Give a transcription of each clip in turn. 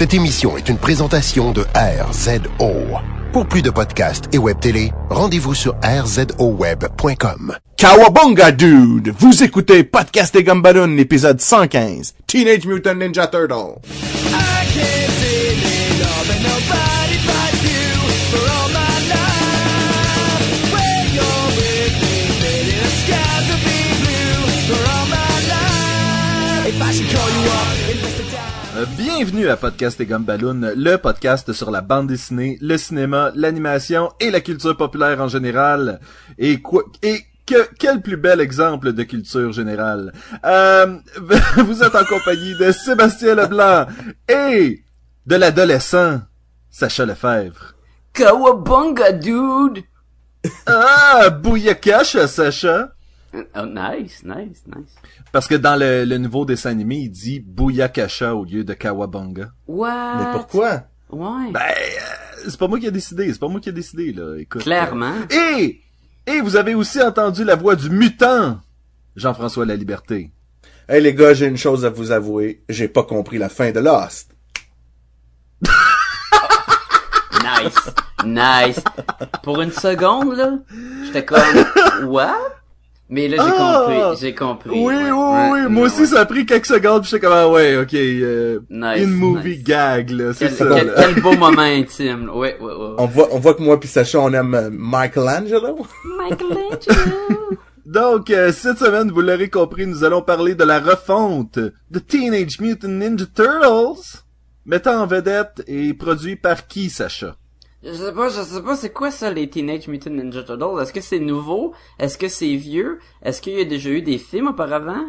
Cette émission est une présentation de RZO. Pour plus de podcasts et web télé, rendez-vous sur rzoweb.com. Kawabunga dude, vous écoutez Podcast des Gumballoon, épisode 115, Teenage Mutant Ninja Turtle. Bienvenue à Podcast et Gumballoon, le podcast sur la bande dessinée, le cinéma, l'animation et la culture populaire en général. Et quoi, et que, quel plus bel exemple de culture générale. Euh, vous êtes en compagnie de Sébastien Leblanc et de l'adolescent Sacha Lefebvre. Kawabunga, dude! Ah, Bouyakash, Sacha. Oh, nice, nice, nice. Parce que dans le, le nouveau dessin animé, il dit Bouyakasha au lieu de Kawabunga. What? Mais pourquoi? Ouais. Ben, euh, c'est pas moi qui ai décidé, c'est pas moi qui ai décidé, là. Écoute. Clairement. euh, Et, et vous avez aussi entendu la voix du mutant, Jean-François La Liberté. Hey les gars, j'ai une chose à vous avouer, j'ai pas compris la fin de Lost. Nice. Nice. Pour une seconde, là, j'étais comme, what? Mais là, j'ai Ah! compris, j'ai compris. Oui, ouais, oui, ouais, oui, moi aussi ouais. ça a pris quelques secondes, puis j'étais comme, ah ouais, ok, euh, Nice, in movie nice. gag, là, c'est Quel, ça, quel, là. quel beau moment intime. là. Ouais, ouais, ouais. On voit, on voit que moi pis Sacha, on aime euh, Michelangelo. Michelangelo. Donc, euh, cette semaine, vous l'aurez compris, nous allons parler de la refonte de Teenage Mutant Ninja Turtles, mettant en vedette et produit par qui, Sacha? Je sais pas, je sais pas, c'est quoi ça, les Teenage Mutant Ninja Turtles? Est-ce que c'est nouveau? Est-ce que c'est vieux? Est-ce qu'il y a déjà eu des films auparavant?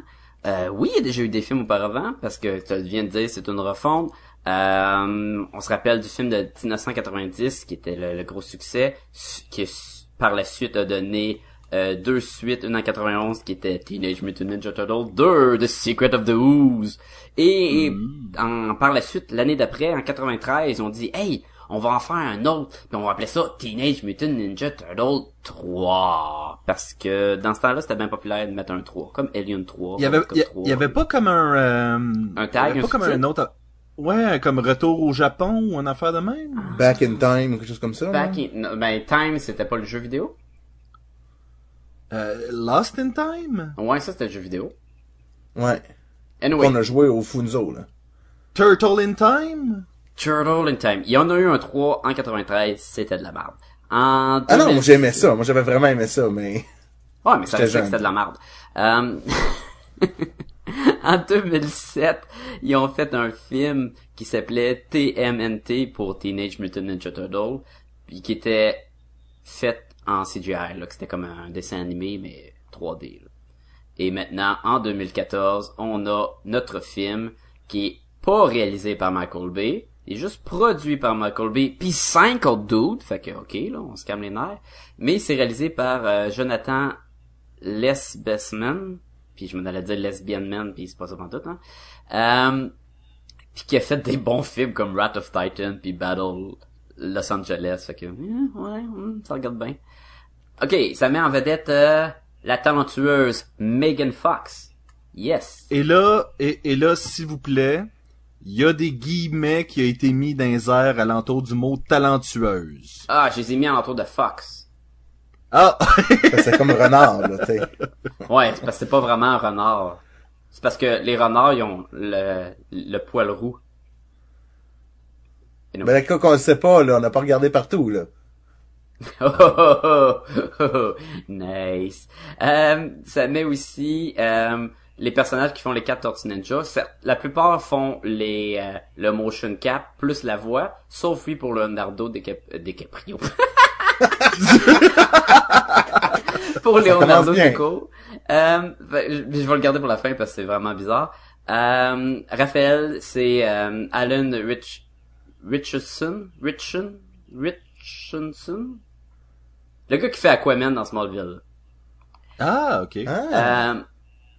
Euh, oui, il y a déjà eu des films auparavant, parce que tu viens de dire c'est une refonte. Euh, on se rappelle du film de 1990, qui était le, le gros succès, su- qui par la suite a donné euh, deux suites, une en 91 qui était Teenage Mutant Ninja Turtles 2, The Secret of the Ooze. Et, en, par la suite, l'année d'après, en 93, ils ont dit, hey, on va en faire un autre, puis on va appeler ça Teenage Mutant Ninja Turtle 3. Parce que dans ce temps-là, c'était bien populaire de mettre un 3, comme Alien 3. Il y avait, Robocop il y, 3. il y avait pas comme un, euh, Un il tag, y avait un pas comme un autre, ouais, comme Retour au Japon ou une affaire de même? Back in Time, ou quelque chose comme ça. Back in, non, ben, Time, c'était pas le jeu vidéo? Euh, Lost in Time? Ouais, ça, c'était le jeu vidéo. Ouais. Anyway, On a joué au Funzo, là. Turtle in Time? Turtle in Time. Il y en a eu un 3 en 93, c'était de la merde. En Ah non, 2006 j'aimais ça. Moi, j'avais vraiment aimé ça, mais... Ouais, mais ça que c'était de la merde. Euh, en 2007, ils ont fait un film qui s'appelait TMNT pour Teenage Mutant Ninja Turtle, puis qui était fait en CGI, là, que c'était comme un dessin animé, mais 3D. là. Et maintenant, en 2014, on a notre film qui est pas réalisé par Michael Bay, il est juste produit par Michael Bay, puis cinq autres dudes, fait que ok, là, on se calme les nerfs, mais c'est réalisé par euh, Jonathan Les Bestman, puis je m'en allais dire Lesbian Man, puis c'est pas ça tout, hein. Euh, puis qui a fait des bons films comme Wrath of Titan, puis Battle Los Angeles, fait que, eh, ouais, hum, ça regarde bien. Ok, ça met en vedette euh, la talentueuse Megan Fox. Yes. Et là, et là, s'il vous plaît, il y a des guillemets qui a été mis dans les airs alentour du mot talentueuse. Ah, je les ai mis à l'entour de Fox. Ah! C'est comme renard, là, tu sais. Ouais, c'est parce que c'est pas vraiment un renard. C'est parce que les renards, ils ont le, le poil roux. Mais là, qu'on le sait pas, là, on n'a pas regardé partout, là. Oh, oh, oh, oh, oh. nice. Euh, ça met aussi euh, les personnages qui font les quatre Tortues Ninja. Certes, La plupart font les euh, le motion cap plus la voix, sauf lui pour Leonardo DiCap- DiCaprio. pour Leonardo. DiCaprio. Euh, ben, je, je vais le garder pour la fin parce que c'est vraiment bizarre. Euh, Raphaël, c'est euh, Alan Rich Richardson, Richardson, Richardson, le gars qui fait Aquaman dans Smallville. Ah, ok. Ah.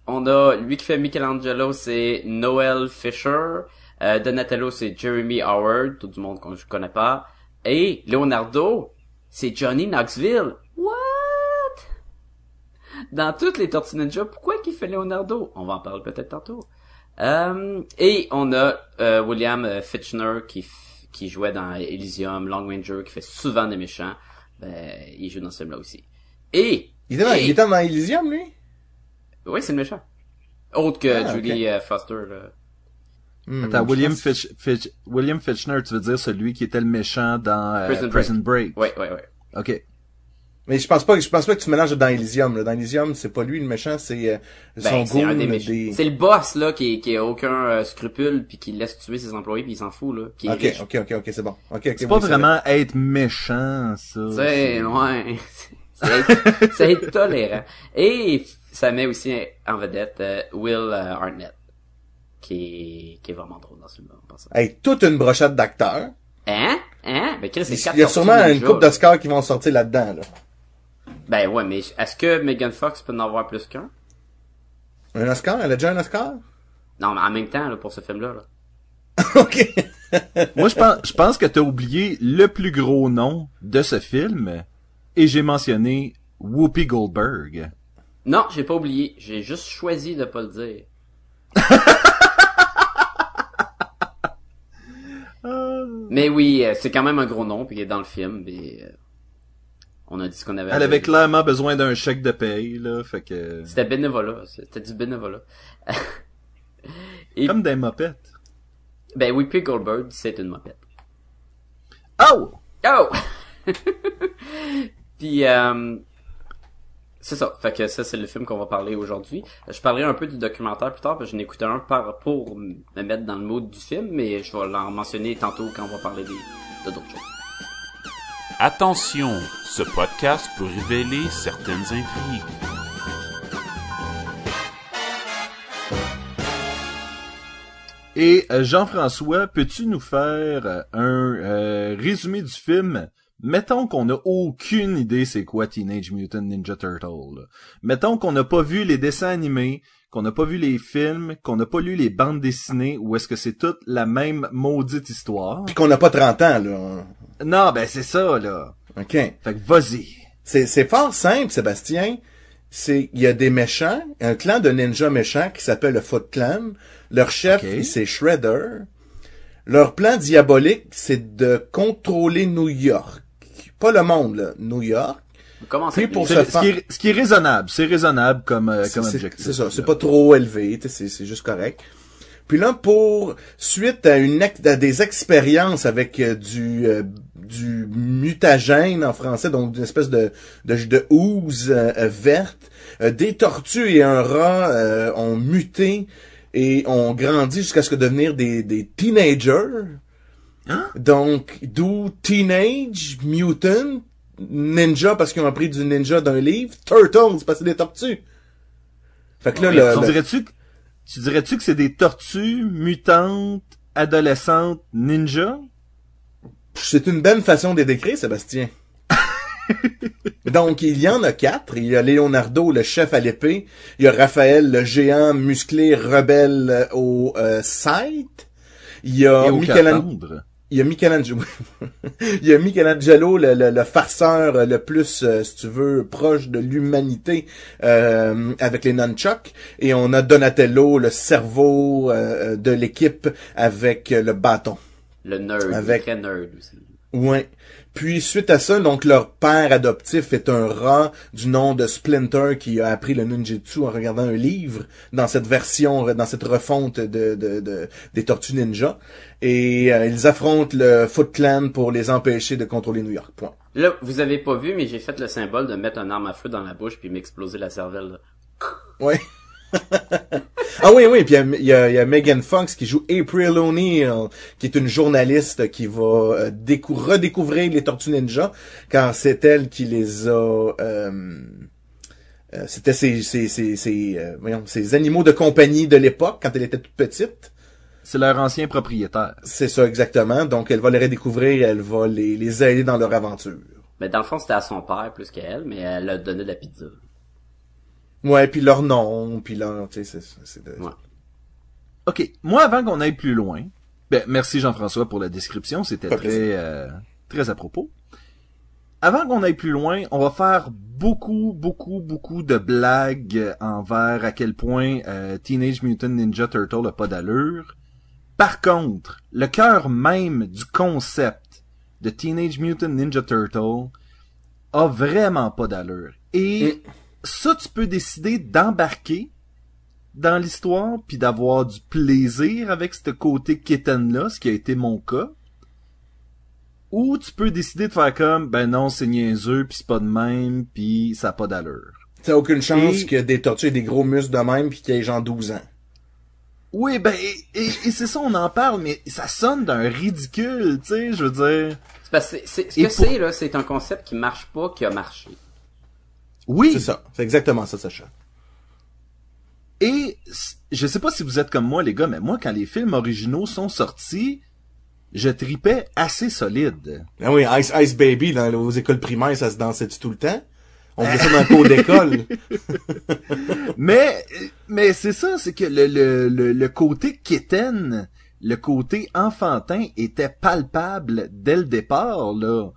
On a lui qui fait Michelangelo, c'est Noel Fisher. Euh, Donatello, c'est Jeremy Howard, tout du monde qu'on je connais pas. Et Leonardo, c'est Johnny Knoxville. What? Dans toutes les Tortues Ninja, pourquoi qu'il fait Leonardo? On va en parler peut-être tantôt. Euh, et on a euh, William euh, Fitchner qui f- qui jouait dans Elysium, Long Ranger, qui fait souvent des méchants. Ben, il joue dans ce film-là aussi. Et Il était dans, et- il était dans Elysium, lui? Oui, c'est le méchant. Autre que Ah, Julie euh, Foster. Là. Hmm, Attends, William, pense- Fitch, Fitch, William Fitchner, tu veux dire celui qui était le méchant dans euh, Prison Prison, Break? Break. Ouais, ouais, ouais. Ok. Mais je pense pas, je pense pas que tu mélanges dans Elysium, là. Dans Elysium, c'est pas lui le méchant, c'est euh, son Ben, c'est un goon des. C'est le boss là qui qui a aucun euh, scrupule puis qui laisse tuer ses employés puis il s'en fout là, qui est Ok, riche. ok, ok, ok, c'est bon. Ok, ok. C'est pas oui, vraiment être méchant, ça. C'est ouais, c'est être, c'est être tolérant. Et ça met aussi en vedette euh, Will euh, Arnett qui est qui est vraiment drôle dans ce film. Hey, toute une brochette d'acteurs. Hein? Hein? Ben Chris, c'est quatre Il y a sûrement une coupe d'Oscars qui vont sortir là-dedans, là. Ben ouais, mais est-ce que Megan Fox peut en avoir plus qu'un? Un Oscar? Elle a déjà un Oscar? Non, mais en même temps là pour ce film là. là. ok. Moi, je pense, je pense que t'as oublié le plus gros nom de ce film, et j'ai mentionné Whoopi Goldberg. Non, j'ai pas oublié, j'ai juste choisi de pas le dire. Mais oui, euh, c'est quand même un gros nom, puis il est dans le film, euh, on a dit ce qu'on avait. Elle avait clairement besoin d'un chèque de paye, là, fait que... C'était bénévolat, c'était du bénévolat. et, Comme des mopettes. ben Whoopi Goldberg, c'est une mopette. Oh! Oh! puis, euh, c'est ça. Fait que ça, c'est le film qu'on va parler aujourd'hui. Je parlerai un peu du documentaire plus tard, parce que je n'ai écouté un par, pour me mettre dans le mood du film, mais je vais l'en mentionner tantôt quand on va parler des, de d'autres choses. Attention, ce podcast peut révéler certaines intrigues. Et euh, Jean-François, peux-tu nous faire euh, un euh, résumé du film? Mettons qu'on n'a aucune idée c'est quoi Teenage Mutant Ninja Turtle. là. Mettons qu'on n'a pas vu les dessins animés, qu'on n'a pas vu les films, qu'on n'a pas lu les bandes dessinées, ou est-ce que c'est toute la même maudite histoire? Puis qu'on n'a pas 30 ans, là. Non, ben c'est ça, là. Ok. Fait que vas-y. C'est, c'est fort simple, Sébastien. C'est, il y a des méchants, un clan de ninjas méchants qui s'appelle le Foot Clan. Leur chef, c'est Shredder. Leur plan diabolique, c'est de contrôler New York. Pas le monde, là. New York. Comment Puis pour ce, faire- qui est, ce qui est raisonnable, c'est raisonnable comme, euh, comme objectif. C'est ça, c'est pas trop élevé, c'est juste correct. Puis là, pour suite à une à des expériences avec euh, du euh, du mutagène en français, donc une espèce de de, de housse euh, verte, euh, des tortues et un rat euh, ont muté et ont grandi jusqu'à ce que devenir des des teenagers. Donc, d'où Teenage Mutant Ninja parce qu'ils ont appris du ninja d'un livre, Turtles parce que c'est des tortues. Fait que là, le, tu le- dirais-tu que, tu dirais-tu que c'est des tortues mutantes, adolescentes, ninja? c'est une belle façon de les décrire, Sébastien. Donc, il y en a quatre. Il y a Leonardo, le chef à l'épée. Il y a Raphaël, le géant musclé rebelle au euh, scythe. Il y a Et au Michelan- Cassandre? Il y a Michelangelo, il y a Michelangelo, le, le, le farceur le plus, euh, si tu veux, proche de l'humanité euh, avec les nunchucks. Et on a Donatello, le cerveau euh, de l'équipe avec le bâton. Le nerd, Avec- très nerd aussi. Ouais. Puis suite à ça, donc leur père adoptif est un rat du nom de Splinter qui a appris le ninjutsu en regardant un livre dans cette version, dans cette refonte de, de, de- des Tortues Ninja. Et euh, ils affrontent le Foot Clan pour les empêcher de contrôler New York. Point. Là, vous avez pas vu, mais j'ai fait le symbole de mettre un arme à feu dans la bouche puis m'exploser la cervelle. là. Ouais. Ah oui, oui, puis il y y, a, il y a Megan Fox qui joue April O'Neil, qui est une journaliste qui va euh, décou- redécouvrir les Tortues Ninja, car c'est elle qui les a... euh, euh, C'était ses, ses, ses, ses, euh, voyons, ses animaux de compagnie de l'époque, quand elle était toute petite. C'est leur ancien propriétaire. C'est ça exactement. Donc elle va les redécouvrir, elle va les, les aider dans leur aventure. Mais dans le fond, c'était à son père plus qu'à elle, mais elle a donné de la pizza. Ouais, puis leur nom, puis leur... Tu sais, c'est- c'est de... Ouais. OK. Moi, avant qu'on aille plus loin, ben, merci Jean-François pour la description. C'était très, euh, très à propos. avant qu'on aille plus loin, on va faire beaucoup, beaucoup, beaucoup de blagues envers à quel point euh, Teenage Mutant Ninja Turtle a pas d'allure. Par contre, le cœur même du concept de Teenage Mutant Ninja Turtle a vraiment pas d'allure. Et ça, tu peux décider d'embarquer dans l'histoire puis d'avoir du plaisir avec ce côté kitten-là, ce qui a été mon cas. Ou tu peux décider de faire comme, ben non, c'est niaiseux, puis c'est pas de même, puis ça a pas d'allure. T'as aucune chance Et- que des tortues aient des gros muscles de même pis qu'il y ait genre 12 ans. Oui, ben, et, et- et c'est ça, on en parle, mais ça sonne d'un ridicule, tu sais, je veux dire. C'est parce que c'est- c'est- ce Et que pour- c'est, là, c'est un concept qui marche pas, qui a marché. Oui, C'est ça. C'est exactement ça, Sacha. Et je sais pas si vous êtes comme moi, les gars, mais moi, quand les films originaux sont sortis, je tripais assez solide. Ah oui, Ice Ice Baby, dans aux écoles primaires, ça se dansait tout le temps? On faisait ça dans le cours d'école. Mais, mais c'est ça, c'est que le, le, le, le côté kitten, le côté enfantin était palpable dès le départ, là.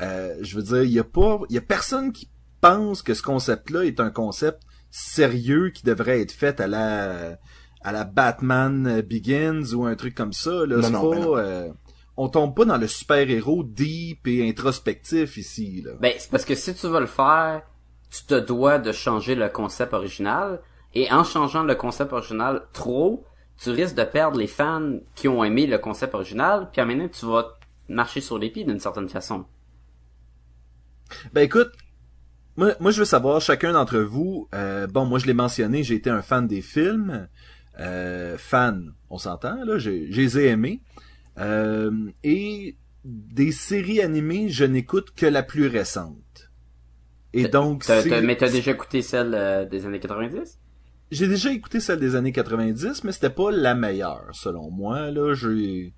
Euh, je veux dire, il y a pas, il y a personne qui pense que ce concept-là est un concept sérieux qui devrait être fait à la, à la Batman Begins ou un truc comme ça, là. Non, C'est non, pas, ben non. euh, on tombe pas dans le super-héros deep et introspectif ici, là. Ben, c'est parce que si tu veux le faire, tu te dois de changer le concept original. Et en changeant le concept original trop, tu risques de perdre les fans qui ont aimé le concept original, puis en même temps, tu vas marcher sur les pieds d'une certaine façon. Ben écoute, moi, moi je veux savoir, chacun d'entre vous, euh, bon, moi je l'ai mentionné, j'ai été un fan des films, euh, fan, on s'entend, là, j'ai- je les ai aimés, euh, et des séries animées, je n'écoute que la plus récente. Et donc, c'est- mais t'as déjà écouté celle euh, des années 90? j'ai déjà écouté celle des années 90, mais c'était pas la meilleure, selon moi, là, j'ai...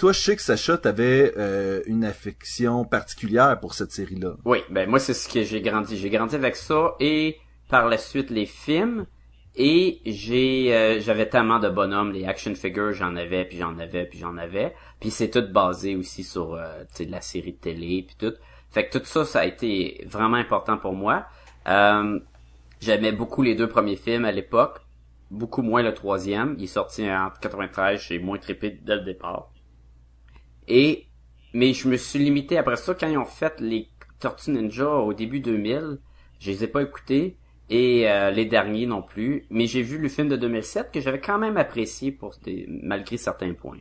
Toi, je sais que Sacha, t'avais euh, une affection particulière pour cette série-là. Oui, ben moi c'est ce que j'ai grandi. J'ai grandi avec ça et par la suite les films et j'ai euh, j'avais tellement de bonhommes, les action figures, j'en avais puis j'en avais puis j'en avais. Puis c'est tout basé aussi sur euh, de la série de télé puis tout. Fait que tout ça ça a été vraiment important pour moi. Euh, J'aimais beaucoup les deux premiers films à l'époque, beaucoup moins le troisième. Il est sorti en 93, j'ai moins trippé dès le départ. Et mais je me suis limité après ça quand ils ont fait les Tortues Ninja au début 2000, je les ai pas écoutés et euh, les derniers non plus, mais j'ai vu le film de 2007 que j'avais quand même apprécié pour des malgré certains points.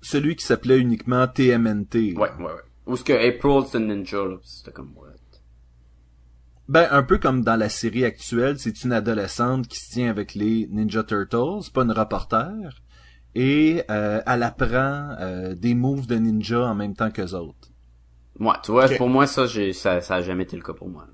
Celui qui s'appelait uniquement TMNT. là. Ouais, ouais, ouais. Ou ce que April's the Ninja c'était comme what? Ben, un peu comme dans la série actuelle, c'est une adolescente qui se tient avec les Ninja Turtles, pas une reporter, et euh, elle apprend euh, des moves de ninja en même temps qu'eux autres. Moi, tu vois, pour moi ça j'ai ça ça a jamais été le cas pour moi.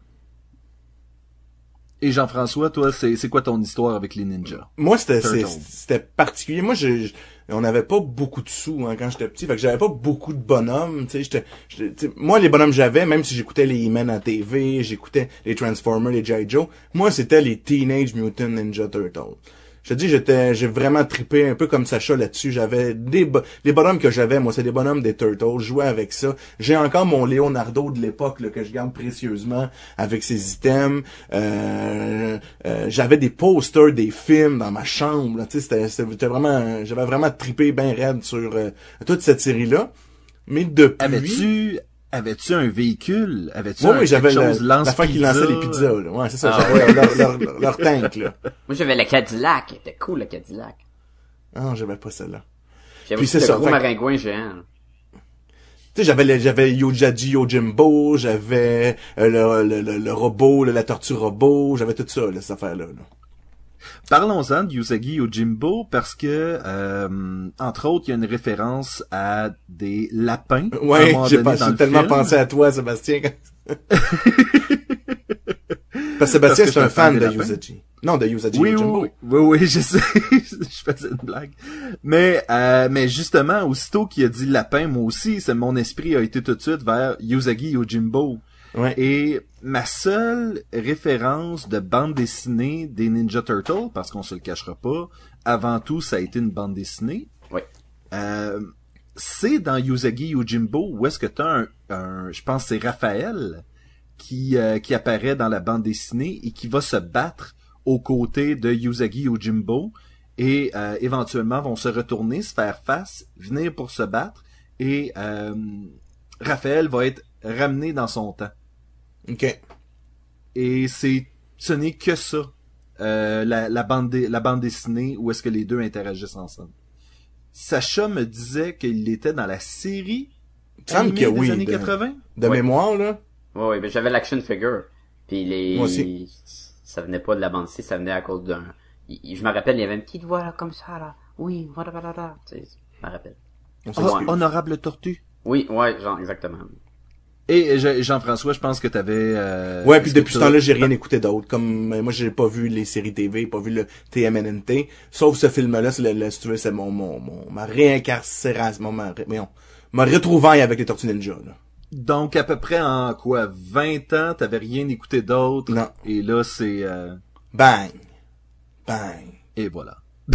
Et Jean-François, toi, c'est c'est quoi ton histoire avec les ninjas? Moi, c'était, c'était particulier. Moi, je, je- on n'avait pas beaucoup de sous hein, quand j'étais petit. Fait que j'avais pas beaucoup de bonhommes. Tu sais, j'étais, j'étais- tu sais, moi, les bonhommes que j'avais, même si j'écoutais les He-Man à TV, j'écoutais les Transformers, les G.I. Joe, moi, c'était les Teenage Mutant Ninja Turtles. Je te dis, j'étais, j'ai vraiment trippé un peu comme Sacha là-dessus. J'avais des, bo- bonhommes que j'avais, moi, c'est des bonhommes des Turtles. Je jouais avec ça. J'ai encore mon Leonardo de l'époque, que je garde précieusement avec ses items. Euh, euh, j'avais des posters des films dans ma chambre. Tu sais, c'était, vraiment, j'avais vraiment trippé bien raide sur euh, toute cette série-là. Mais depuis, avais-tu un véhicule? Avais-tu oui, oui, j'avais quelque la, chose la lance fin qui lançait les pizzas. Là. Ouais, c'est ça. Ah, j'avais leur, leur, leur, leur tank là. Moi j'avais le Cadillac, il était cool le Cadillac. Ah, non, j'avais pas celle-là. J'avais Puis aussi c'est le ça, gros maringouin géant. Tu sais, j'avais le- j'avais Yojaji Yojimbo, j'avais euh, le, le, le, le robot, la tortue robot, j'avais tout ça, là, cette affaire-là. là. Parlons-en de Usagi Yojimbo parce que, euh, entre autres, il y a une référence à des lapins. Ouais, j'ai tellement film. pensé à toi, Sébastien. Parce que Sébastien, c'est un un fan fan de. Yuzaji. Non, de Yuzaji Oui, Yojimbo. oui, oui, oui, je sais, je faisais une blague. Mais, euh, mais justement, aussitôt qu'il a dit lapin, moi aussi, c'est mon esprit a été tout de suite vers Usagi Yojimbo. Ouais. Et ma seule référence de bande dessinée des Ninja Turtles, parce qu'on se le cachera pas, avant tout, ça a été une bande dessinée. Oui. Euh, c'est dans Usagi Yojimbo où est-ce que t'as un, un je pense c'est Raphaël qui euh, qui apparaît dans la bande dessinée et qui va se battre aux côtés de Usagi Yojimbo et euh, éventuellement vont se retourner, se faire face, venir pour se battre et euh, Raphaël va être ramené dans son temps. OK. Et c'est ce n'est que ça euh, la, la bande la bande dessinée où est-ce que les deux interagissent ensemble. Sacha me disait qu'il était dans la série Il me semble animée que des oui, années de- 80. De Ouais. mémoire, là. Ouais, ouais, ben j'avais l'action figure. Puis les, Moi aussi. ça venait pas de la bande dessinée, ça venait à cause d'un, je me rappelle, il y avait une petite voix là, comme ça, là. Oui, voilà, voilà, voilà. Tu sais, je me rappelle. On s'excuse. honorable tortue. Oui, ouais, genre, exactement. Et Je- Jean-François, je pense que t'avais. Euh, Ouais, puis depuis ce temps-là, j'ai rien écouté d'autre. Comme moi, j'ai pas vu les séries TV, pas vu le TMNT, sauf ce film-là, c'est le, le- si tu veux, c'est mon, mon, mon ma réincarcération, mon, ma, ma retrouvaille avec les Tortues Ninja. Là. Donc à peu près en quoi 20 ans, t'avais rien écouté d'autre? Non. Et là c'est euh, Bang, bang. et voilà.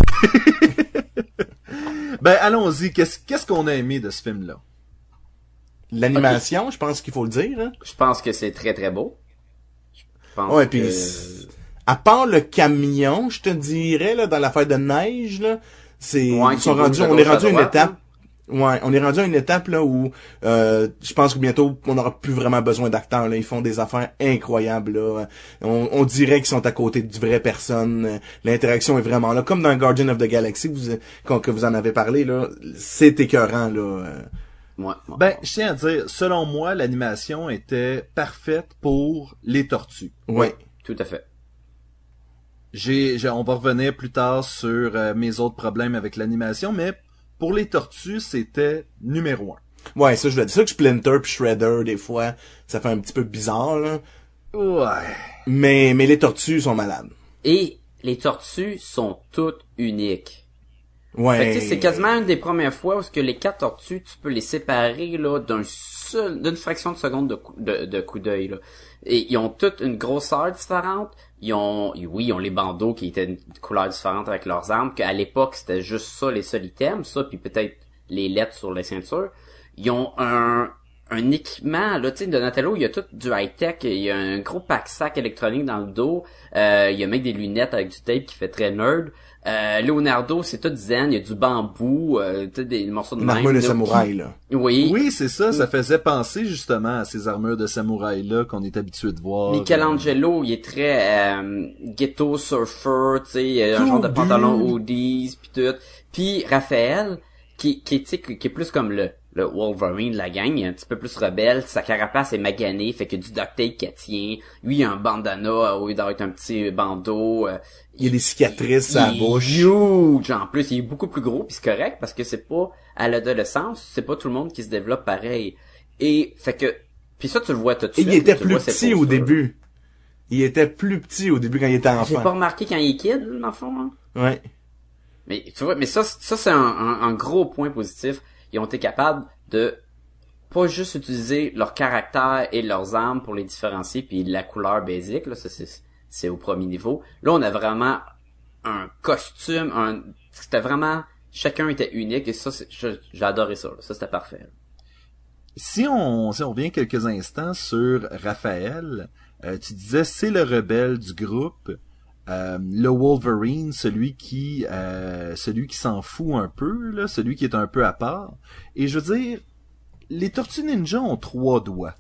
ben allons-y. Qu'est-ce qu'est-ce qu'on a aimé de ce film-là? L'animation, je pense qu'il faut le dire. Hein. Je pense que c'est très très beau. Je pense Ouais, puis que- à part le camion, je te dirais là, dans l'affaire de neige, là, c'est Ouais, ils sont rendus, on est rendu à une étape. hein. Ouais, on est rendu à une étape là où euh, je pense que bientôt on n'aura plus vraiment besoin d'acteurs. Là, ils font des affaires incroyables. Là. On, on dirait qu'ils sont à côté de vraies personnes. L'interaction est vraiment là, comme dans Guardian of the Galaxy vous, quand- que vous en avez parlé là. C'est écœurant là. Ouais, ouais. Ben je tiens à dire, selon moi, l'animation était parfaite pour les tortues. Ouais. Tout à fait. J'ai, j'ai- on va revenir plus tard sur euh, mes autres problèmes avec l'animation, mais pour les tortues, c'était numéro un. Ouais, ça je veux dire. Ça que Splinter puis Shredder des fois, ça fait un petit peu bizarre là. Ouais. Mais mais les tortues sont malades. Et les tortues sont toutes uniques. Ouais. C'est quasiment une des premières fois où ce que les quatre tortues, tu peux les séparer là d'un seul, d'une fraction de seconde de coup, de, de coup d'œil là. Et ils ont toutes une grosseur différente. Ils ont, oui, ils ont les bandeaux qui étaient une couleur différente avec leurs armes. Qu'à l'époque c'était juste ça les seuls items, ça puis peut-être les lettres sur les ceintures. Ils ont un un équipement là, tu sais, Donatello, il y a tout du high tech. Il y a un gros pack sac électronique dans le dos. Euh, il y a même des lunettes avec du tape qui fait très nerd. Euh, Leonardo, c'est tout zen, il y a du bambou, euh, des morceaux de Une même, armure de là, samouraï là. Oui. Oui, c'est ça, ça faisait penser justement à ces armures de samouraï-là qu'on est habitué de voir. Michelangelo, il est très euh, ghetto surfer, tu sais, un genre de pantalon hoodies puis tout. Puis Raphaël, qui qui qui est plus comme le le Wolverine de la gang, il est un petit peu plus rebelle, sa carapace est maganée, fait que du duct tape qu'elle tient. Lui, il a un bandana euh, au lieu d'avoir un petit bandeau. euh, Il y a des cicatrices à la bouche. huge en plus, il est beaucoup plus gros puis c'est correct parce que c'est pas à l'adolescence, c'est pas tout le monde qui se développe pareil. Et fait que puis ça tu le vois tout de Et suite. il était plus petit au début. Il était plus petit au début quand il était J'ai pas enfant. remarqué quand il est kid, dans le fond. Hein? Ouais. Mais tu vois, mais ça, ça c'est un, un, un gros point positif. Ils ont été capables de pas juste utiliser leur caractère et leurs armes pour les différencier, puis la couleur basique, là, ça c'est au premier niveau. Là, on a vraiment un costume, un c'était vraiment chacun était unique et ça, j'ai adoré ça. là. Ça c'était parfait. Si on, si on revient quelques instants sur Raphaël, euh, tu disais c'est le rebelle du groupe, euh, le Wolverine, celui qui, euh, celui qui s'en fout un peu, là, celui qui est un peu à part. Et je veux dire, les Tortues Ninja ont trois doigts.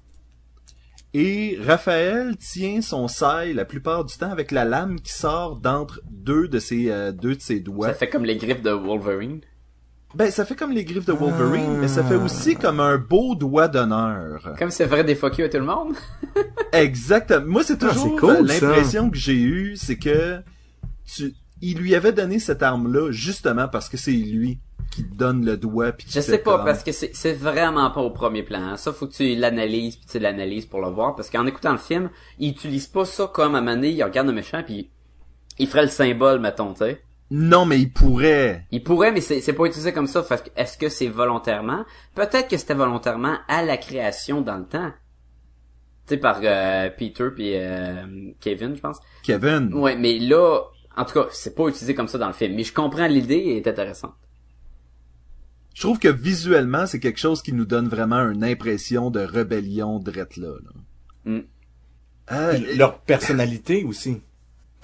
Et Raphaël tient son sail la plupart du temps avec la lame qui sort d'entre deux de ses euh, deux de ses doigts. Ça fait comme les griffes de Wolverine. Ben ça fait comme les griffes de Wolverine, mais ça fait aussi comme un beau doigt d'honneur. Comme c'est vrai des fuck you à tout le monde. Exactement. Moi, c'est Ah, toujours c'est cool, euh, l'impression que j'ai eue, c'est que tu, il lui avait donné cette arme-là justement parce que c'est lui qui te donne le doigt. Puis Je sais pas, comme- parce que c'est c'est vraiment pas au premier plan. hein. Ça, faut que tu l'analyses, puis tu l'analyses pour le voir. Parce qu'en écoutant le film, il utilise pas ça comme à Mané, il regarde le méchant, puis il ferait le symbole, mettons, tu sais. Non, mais il pourrait. Il pourrait, mais c'est c'est pas utilisé comme ça. Fait que Est-ce que c'est volontairement? Peut-être que c'était volontairement à la création dans le temps. Tu sais, par euh, Peter puis euh, Kevin, je pense. Kevin. Ouais, mais là, en tout cas, c'est pas utilisé comme ça dans le film. Mais je comprends l'idée, elle est intéressante. Je trouve que visuellement, c'est quelque chose qui nous donne vraiment une impression de rébellion drette là. là. Mm. Euh, leur personnalité aussi.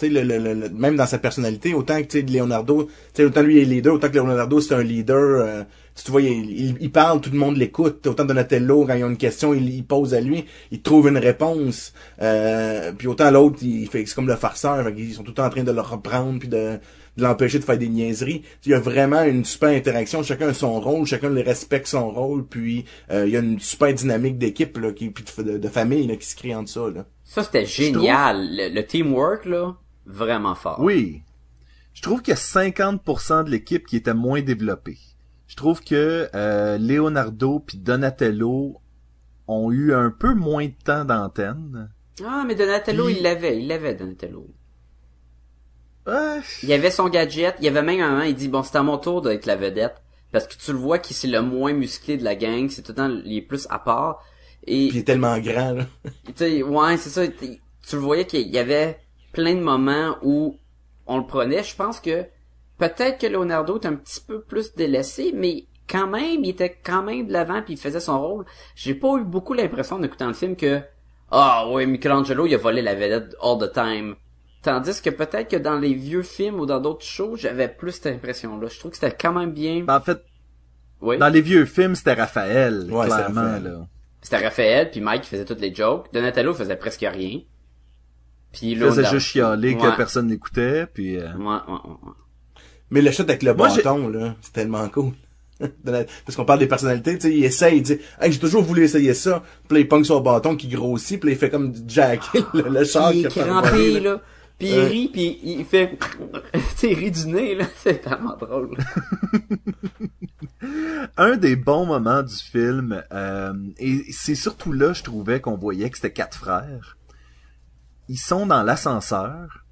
Tu sais, le, le, le- le- même dans sa personnalité, autant que tu sais, Leonardo, tu sais, autant lui est leader, autant que Leonardo c'est un leader. euh, tu vois, il, il, il parle, tout le monde l'écoute. Autant Donatello, quand il a une question, il, il pose à lui, il trouve une réponse. Euh, puis autant l'autre, il fait c'est comme le farceur, fait qu'ils sont tout le temps en train de le reprendre puis de, de l'empêcher de faire des niaiseries. Il y a vraiment une super interaction, chacun a son rôle, chacun le respecte son rôle, puis euh, il y a une super dynamique d'équipe là, qui, puis de, de famille là, qui se crée entre ça. Là. Ça, c'était génial. Le, le teamwork, là, vraiment fort. Oui. Je trouve qu'il y a 50% de l'équipe qui était moins développée. Je trouve que euh, Leonardo puis Donatello ont eu un peu moins de temps d'antenne. Ah, mais Donatello, il l'avait. Il l'avait, Donatello. Ouais. Il y avait son gadget. Il y avait même un moment, il dit, bon, c'est à mon tour d'être la vedette. Parce que tu le vois qu'il c'est le moins musclé de la gang. C'est tout le temps, il est plus à part. Et, Puis il est tellement grand là. tu sais, ouais, c'est ça. Tu le voyais qu'il y avait plein de moments où on le prenait. Je pense que peut-être que Leonardo est un petit peu plus délaissé, mais quand même, il était quand même de l'avant puis il faisait son rôle. J'ai pas eu beaucoup l'impression en écoutant le film que ah ouais, Michelangelo il a volé la vedette all the time. Tandis que peut-être que dans les vieux films ou dans d'autres shows, j'avais plus cette impression-là. Je trouve que c'était quand même bien. Ben, en fait, Oui. dans les vieux films, c'était Raphaël, Ouais, c'était clairement. Raphaël. Là. C'était Raphaël puis Mike qui faisait toutes les jokes. Donatello faisait presque rien. Puis faisait Leonardo- juste chialer Ouais. que personne n'écoutait, puis... euh, Ouais, ouais, ouais, ouais. Mais le shot avec le Moi, bâton, là, c'est tellement cool. Parce qu'on parle des personnalités, tu sais, il essaye, il dit hey, j'ai toujours voulu essayer ça. Puis là, il pogne son bâton qui grossit, puis là, il fait comme Jack, le, le char il qui crampé, voler, là. Puis il rit, puis il fait... tu sais, il rit du nez, là. C'est tellement drôle. un des bons moments du film, euh, et c'est surtout là, je trouvais qu'on voyait que c'était quatre frères. Ils sont dans l'ascenseur,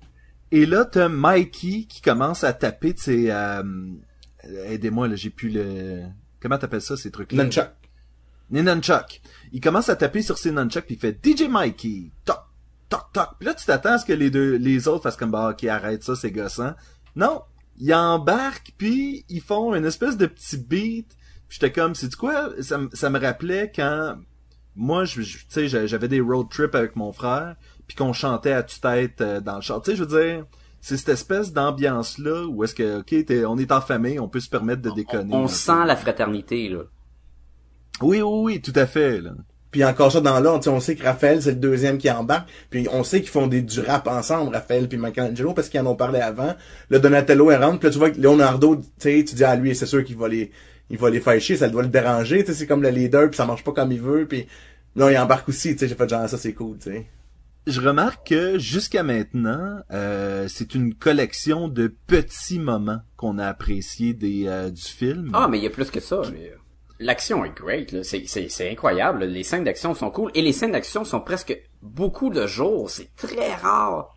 et là, t'as Mikey qui commence à taper de ses... euh, Aidez-moi, là, j'ai plus le... Comment t'appelles ça, ces trucs-là? Nunchuck. Les nunchucks. Il commence à taper sur ses nunchucks puis il fait DJ Mikey. Toc, toc, toc. Puis là, tu t'attends à ce que les deux, les autres fassent comme, bah, ok, arrête ça, c'est gossant. Non. Ils embarquent puis ils font une espèce de petit beat. Puis j'étais comme, c'est quoi? Ça, me- ça me rappelait quand, moi, je, je- tu sais, j'a- j'avais des road trips avec mon frère puis qu'on chantait à tue-tête euh, dans le char. Tu sais, je veux dire, c'est cette espèce d'ambiance-là où est-ce que, ok, on est en famille, on peut se permettre de déconner. On sent peu. la fraternité, là. Oui, oui, oui, tout à fait, là. Puis encore ça dans l'ordre, tu sais, on sait que Raphaël, c'est le deuxième qui embarque. Puis on sait qu'ils font des, du rap ensemble, Raphaël puis Michelangelo, parce qu'ils en ont parlé avant. Le Donatello, elle rentre, puis là, tu vois que Leonardo, tu sais, tu dis à lui, c'est sûr qu'il va les, il va les faire chier, ça doit le déranger, tu sais, c'est comme le leader, puis ça marche pas comme il veut, puis là, il embarque aussi, tu sais, j'ai fait genre, ça c'est cool, tu sais. Je remarque que jusqu'à maintenant, euh, c'est une collection de petits moments qu'on a appréciés des, euh, du film. Ah, mais il y a plus que ça. mais L'action est great, là. C'est, incroyable. Les scènes d'action sont cool. Et les scènes d'action sont presque beaucoup de jours. C'est très rare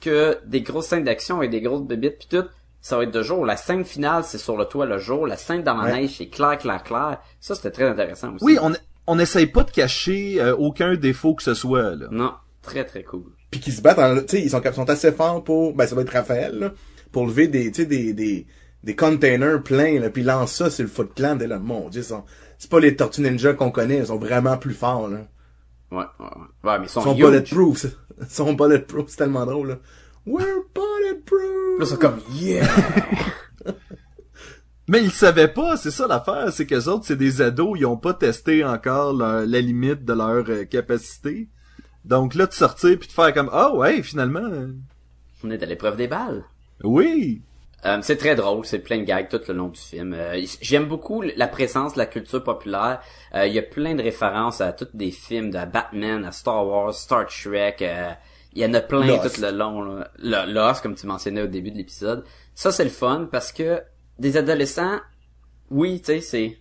que des grosses scènes d'action et des grosses bébites pis tout, ça va être de jour. La scène finale, c'est sur le toit le jour. La scène dans la Ouais. neige, c'est clair, clair, clair. Ça, c'était très intéressant aussi. Oui, on on essaye pas de cacher euh, aucun défaut que ce soit. Là. Non, très, très cool. puis qui se battent en, tu sais ils sont sont assez forts pour ben ça va être Raphaël là, pour lever des tu sais des des des containers pleins là puis lance ça c'est le Foot Clan et là mon dieu ils sont- c'est pas les Tortues Ninja qu'on connaît ils sont vraiment plus forts là Ouais, ouais, ouais. Ouais, mais ils sont, ils sont bulletproof ils sont bulletproof c'est tellement drôle là we're bulletproof Là, c'est comme, yeah! Mais ils savaient pas, c'est ça l'affaire, c'est que autres, c'est des ados, ils ont pas testé encore leur- la limite de leur euh, capacité. Donc là, de sortir puis de faire comme ah ouais, finalement, euh, On est à l'épreuve des balles. oui. Euh, c'est très drôle, c'est plein de gags tout le long du film. Euh, J'aime beaucoup la présence de la culture populaire. Euh, Il y a plein de références à tous des films de Batman, à Star Wars, Star Trek. euh, Il y en a plein Lost. tout le long. Là. Lost, comme tu mentionnais au début de l'épisode. Ça, c'est le fun parce que des adolescents, oui, tu sais, c'est...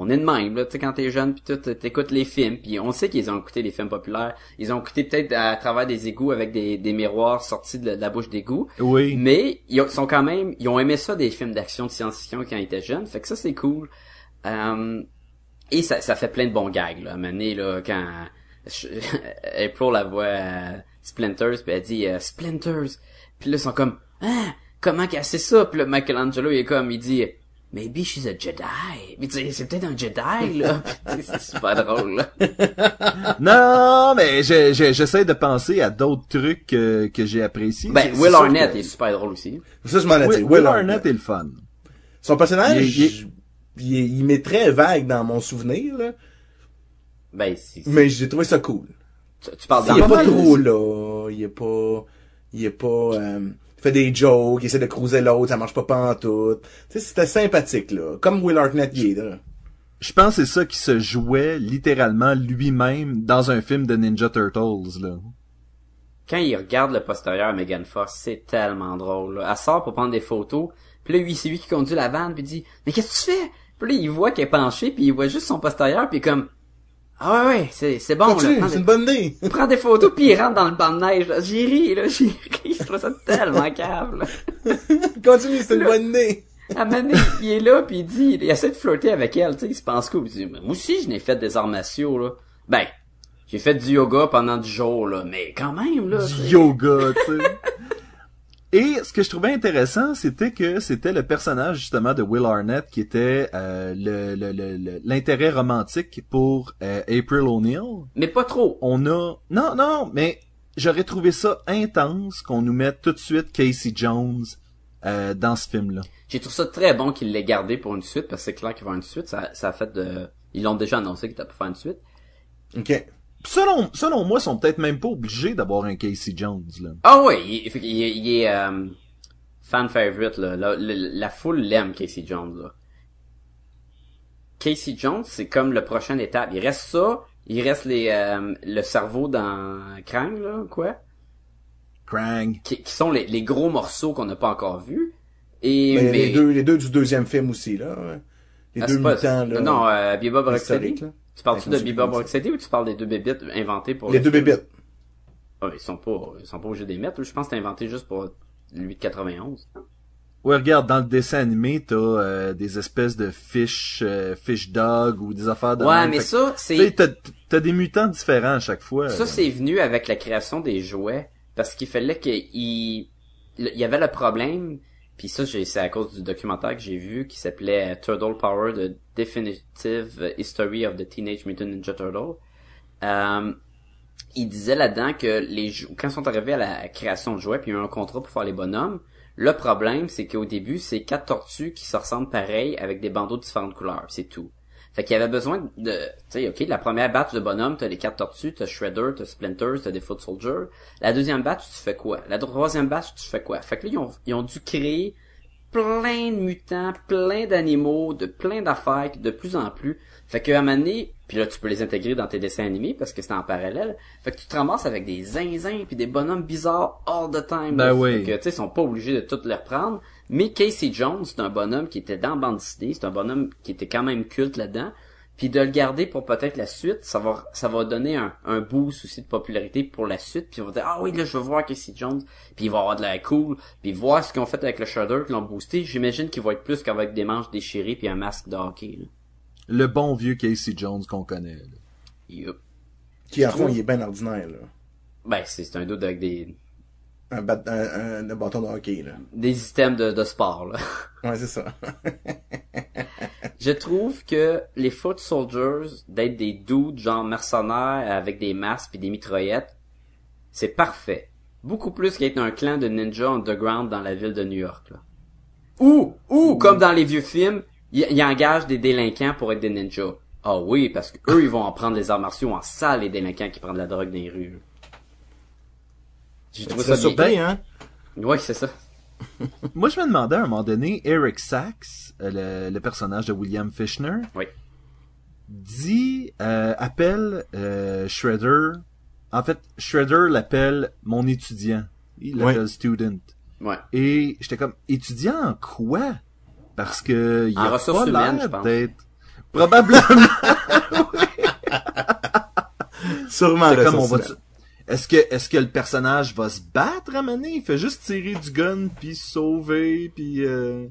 On est de même, là, tu sais, quand t'es jeune, pis tout, t'écoutes les films, puis on sait qu'ils ont écouté les films populaires. Ils ont écouté peut-être à travers des égouts avec des, des miroirs sortis de, de la bouche d'égout. Oui. Mais ils ont- sont quand même, ils ont aimé ça des films d'action de science-fiction quand ils étaient jeunes. Fait que ça c'est cool. Euh, et ça, ça fait plein de bons gags là. À un moment donné, là, quand je- April la voit euh, Splinters, puis elle dit euh, Splinters. Puis là ils sont comme ah comment casser ça? Puis là Michelangelo il est comme il dit maybe she's a Jedi. Mais tu sais, c'est peut-être un Jedi, là. Puis, tu sais, c'est super drôle, là. Non, mais je- je- j'essaie de penser à d'autres trucs que, que j'ai appréciés. Ben, Will Arnett que- est super drôle aussi. Ça, je m'en ai dit. Will, Will Arnett est le fun. Son personnage, Il est- il, est- il m'est très vague dans mon souvenir, là. Ben, c'est... Mais j'ai trouvé ça cool. Tu, tu parles Il est pas mal, trop là. Il est pas, il est pas, euh, fait des jokes, il essaie de cruiser l'autre, ça marche pas pantoute. Tu sais, c'était sympathique, là. Comme Will Arnett y est, là. Je pense que c'est ça qui se jouait littéralement lui-même dans un film de Ninja Turtles, là. Quand il regarde le postérieur à Megan Fox, c'est tellement drôle. Là. Elle sort pour prendre des photos, puis là, lui, c'est lui qui conduit la vanne, puis il dit « Mais qu'est-ce que tu fais? » Puis là, il voit qu'elle est penchée, puis il voit juste son postérieur, puis comme « Ah ouais, ouais, c'est, c'est bon, là, Continue, prends c'est des, une bonne idée. prends des photos, puis il rentre dans le banc de neige. là. J'ai ri, là, j'ai ri, je trouve ça tellement câble. là. Continue, c'est une bonne idée. À donné, il est là, puis il dit, il essaie de flirter avec elle, tu sais, il se pense cool. Il dit, moi aussi, je n'ai fait des arts martiaux, là. Ben, j'ai fait du yoga pendant du jour, là, mais quand même, là. Du yoga, tu sais. Et ce que je trouvais intéressant, c'était que c'était le personnage justement de Will Arnett qui était euh, le- le- le- le- l'intérêt romantique pour euh, April O'Neil. Mais pas trop. On a non non, mais j'aurais trouvé ça intense qu'on nous mette tout de suite Casey Jones euh, dans ce film-là. J'ai trouvé ça très bon qu'il l'ait gardé pour une suite, parce que c'est clair qu'il va y avoir une suite. Ça, ça a fait de... Ils l'ont déjà annoncé qu'il était pour faire une suite. Ok. Selon selon moi, ils sont peut-être même pas obligés d'avoir un Casey Jones là. Ah ouais, il, il, il est- euh, fan favorite, là. La, la, la foule l'aime, Casey Jones, là. Casey Jones, c'est comme le prochaine étape. Il reste ça, il reste les euh, le cerveau dans Krang, là, quoi? Krang. Qui, qui sont les, les gros morceaux qu'on n'a pas encore vus. Et Ben, mais- les deux, les deux du deuxième film aussi, là. Les Ah, deux c'est pas- mutants, là. Non, euh, Bebop Rocksteady. Tu parles-tu de Bebop Rocksteady ou tu parles des deux bébites inventées pour Les le deux film? bébites. Ah, ils sont pas, ils sont pas obligés de les mettre. Je pense que c'est inventé juste pour lui de 91. Ouais, regarde, dans le dessin animé, t'as euh, des espèces de fish, euh, fish dog ou des affaires de Ouais, même. mais Fait ça, tu sais, c'est, t'as, t'as des mutants différents à chaque fois. ça, c'est venu avec la création des jouets. Parce qu'il fallait qu'il, il y avait le problème, puis ça, c'est à cause du documentaire que j'ai vu, qui s'appelait Turtle Power, The Definitive History of the Teenage Mutant Ninja Turtle. Euh, il disait là-dedans que les quand ils sont arrivés à la création de jouets, puis il y eu un contrat pour faire les bonhommes, le problème, c'est qu'au début, c'est quatre tortues qui se ressemblent pareil avec des bandeaux de différentes couleurs, c'est tout. Fait qu'il y avait besoin de, tu sais, ok, la première batch de bonhommes, t'as les quatre tortues, t'as Shredder, t'as Splinter, t'as des Foot Soldiers. La deuxième batch, tu fais quoi? La troisième batch, tu fais quoi? Fait que là, ils ont, ils ont dû créer plein de mutants, plein d'animaux, de plein d'affaires, de plus en plus. Fait que à un moment donné, puis là tu peux les intégrer dans tes dessins animés parce que c'est en parallèle. Fait que tu te ramasses avec des zinzins puis des bonhommes bizarres all the time. Ben là. oui. Fait que tu sais, ils sont pas obligés de tout les reprendre. Mais Casey Jones, c'est un bonhomme qui était dans bande dessinée, c'est un bonhomme qui était quand même culte là-dedans. Puis de le garder pour peut-être la suite, ça va ça va donner un, un boost aussi de popularité pour la suite. Puis on va dire ah oui là je veux voir Casey Jones. Puis il va avoir de la cool. Puis voir ce qu'ils ont fait avec le Shredder, qu'ils l'ont boosté. J'imagine qu'il va être plus qu'avec des manches déchirées puis un masque de hockey. Là. Le bon vieux Casey Jones qu'on connaît. là. Yup. Qui, en fond, il est bien ordinaire, là. Ben c'est c'est un doute avec des Un, bat- un, un, un bâton de hockey, là. des items de, de sport là. Ouais, c'est ça. Je trouve que les Foot Soldiers, d'être des dudes genre mercenaires avec des masques et des mitraillettes, c'est parfait. Beaucoup plus qu'être un clan de ninja underground dans la ville de New York. Là. Ou, ou comme dans les vieux films, ils ils engagent des délinquants pour être des ninjas. Ah oui, parce que eux ils vont en prendre les arts martiaux en salle les délinquants qui prennent de la drogue dans les rues. J'ai trouvé C'est ça surpris, hein? Ouais, c'est ça. Moi, je me demandais à un moment donné, Eric Sachs, euh, le, le personnage de William Fishner, Oui. dit, euh, appelle euh, Shredder. En fait, Shredder l'appelle mon étudiant. Il l'appelle student. Ouais. Et j'étais comme, étudiant en quoi? Parce que il En a ressources pas humaines, l'air je pense. d'être... Probablement. Sûrement, comme on va est-ce que est-ce que le personnage va se battre à donné? Il fait juste tirer du gun puis sauver puis euh...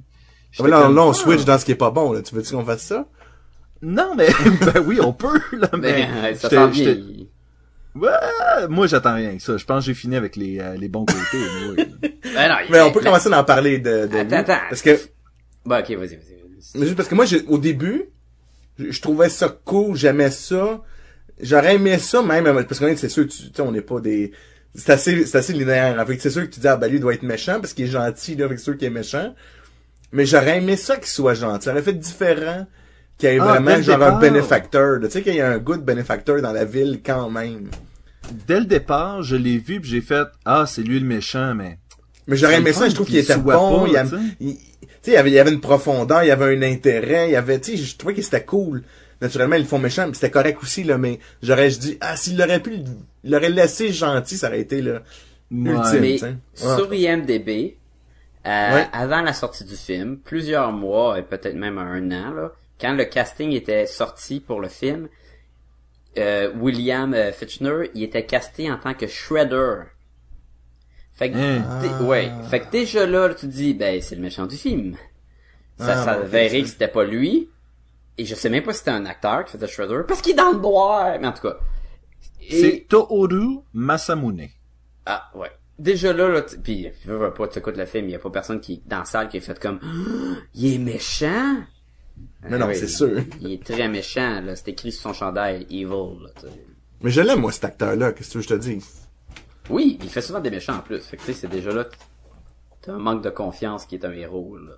Ah, mais là, on ah. switch dans ce qui est pas bon, là. Tu veux-tu qu'on fasse ça? Non mais ben oui, on peut là mais Mais, ça sent bien. Ouais, moi j'attends rien que ça. Je pense que j'ai fini avec les euh, les bons côtés. Ben non, Mais on peut la- commencer à en parler de, de Attends, lui, attends. Parce que, Bah ok, vas-y, vas-y. vas-y. Mais juste parce que moi, j'ai- au début, je, je trouvais ça cool, j'aimais ça. J'aurais aimé ça même, parce que c'est sûr, tu tu sais, on n'est pas des... C'est assez, c'est assez linéaire. Fait que c'est sûr que tu dis, ah, ben lui doit être méchant parce qu'il est gentil, là, avec sûr qu'il est méchant. Mais j'aurais aimé ça qu'il soit gentil. Ça aurait fait différent qu'il y ait Ah, vraiment, genre, un bénéfacteur. Tu sais, qu'il y a un good bénéfacteur dans la ville quand même. Dès le départ, je l'ai vu puis j'ai fait ah c'est lui le méchant mais Mais j'aurais aimé ça, je trouve qu'il était bon, pas, il, avait, il y avait une profondeur, il y avait un intérêt, il y avait, tu sais, je trouvais que c'était cool. Naturellement, ils le font méchant, mais c'était correct aussi, là, mais j'aurais je dit, ah, s'il l'aurait pu, il l'aurait laissé gentil, ça aurait été, là, Ouais. ultime, Mais. Ouais. sur IMDB, euh, Ouais. avant la sortie du film, plusieurs mois et peut-être même un an, là, quand le casting était sorti pour le film, euh, William euh, Fitchner, il était casté en tant que Shredder. Fait que, Hein. ouais. Fait que déjà là, tu te dis, ben, c'est le méchant du film. Ça Ah, ça verrait que c'était pas lui. Et je sais même pas si c'était un acteur qui faisait Shredder, parce qu'il est dans le noir. Mais en tout cas. Et- c'est Tohoru Masamune. ah, ouais. Déjà là, là, pis, je veux pas, tu écoutes le film, il y a pas personne qui, dans la salle qui est fait comme, Ah, il est méchant? Mais non, Ah oui, c'est sûr. Il est très méchant, là. C'est écrit sur son chandail, evil, là. Mais je l'aime, moi, cet acteur-là, qu'est-ce que je te dis? Oui, il fait souvent des méchants en plus. Fait que, tu sais, c'est déjà là, t'as un manque de confiance qui est un héros, là.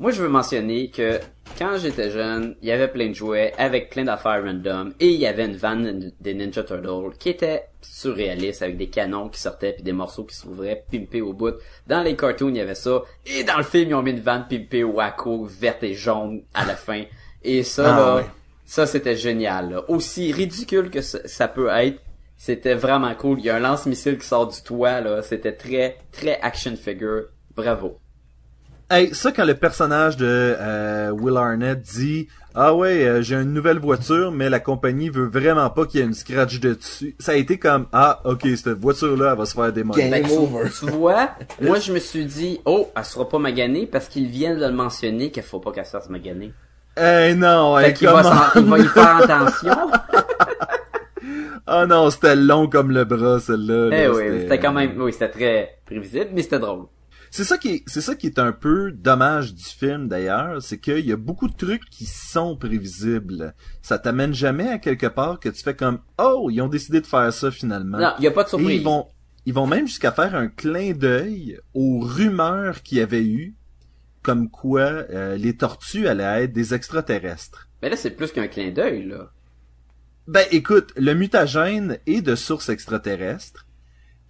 Moi, je veux mentionner que quand j'étais jeune, il y avait plein de jouets avec plein d'affaires random et il y avait une vanne des Ninja Turtles qui était surréaliste avec des canons qui sortaient puis des morceaux qui s'ouvraient pimpés au bout. Dans les cartoons, il y avait ça et dans le film, ils ont mis une vanne pimpée wacko verte et jaune à la fin. Et ça, Ah, là, ouais. ça c'était génial. là. Aussi ridicule que ça, ça peut être, c'était vraiment cool. Il y a un lance-missile qui sort du toit là, c'était très très action figure. Bravo. Hey, ça quand le personnage de euh, Will Arnett dit ah ouais euh, j'ai une nouvelle voiture mais la compagnie veut vraiment pas qu'il y ait une scratch dessus. Ça a été comme ah ok cette voiture là elle va se faire démolir. Game Ben, tu, over. tu vois, moi je me suis dit, oh, elle sera pas maganée parce qu'ils viennent de le mentionner qu'il faut pas qu'elle se fasse maganer. Hey non, Fait hey, qu'il va, il va y faire attention. Ah non, c'était long comme le bras celle-là. Eh oui, c'était quand même, oui, c'était très prévisible, mais c'était drôle. C'est ça qui est, c'est ça qui est un peu dommage du film d'ailleurs, c'est qu'il y a beaucoup de trucs qui sont prévisibles. Ça t'amène jamais à quelque part que tu fais comme oh ils ont décidé de faire ça finalement. Non, il y a pas de Et surprise. ils vont, ils vont même jusqu'à faire un clin d'œil aux rumeurs qu'il y avait eu, comme quoi euh, les tortues allaient être des extraterrestres. Mais là, c'est plus qu'un clin d'œil, là. Ben écoute, le mutagène est de source extraterrestre.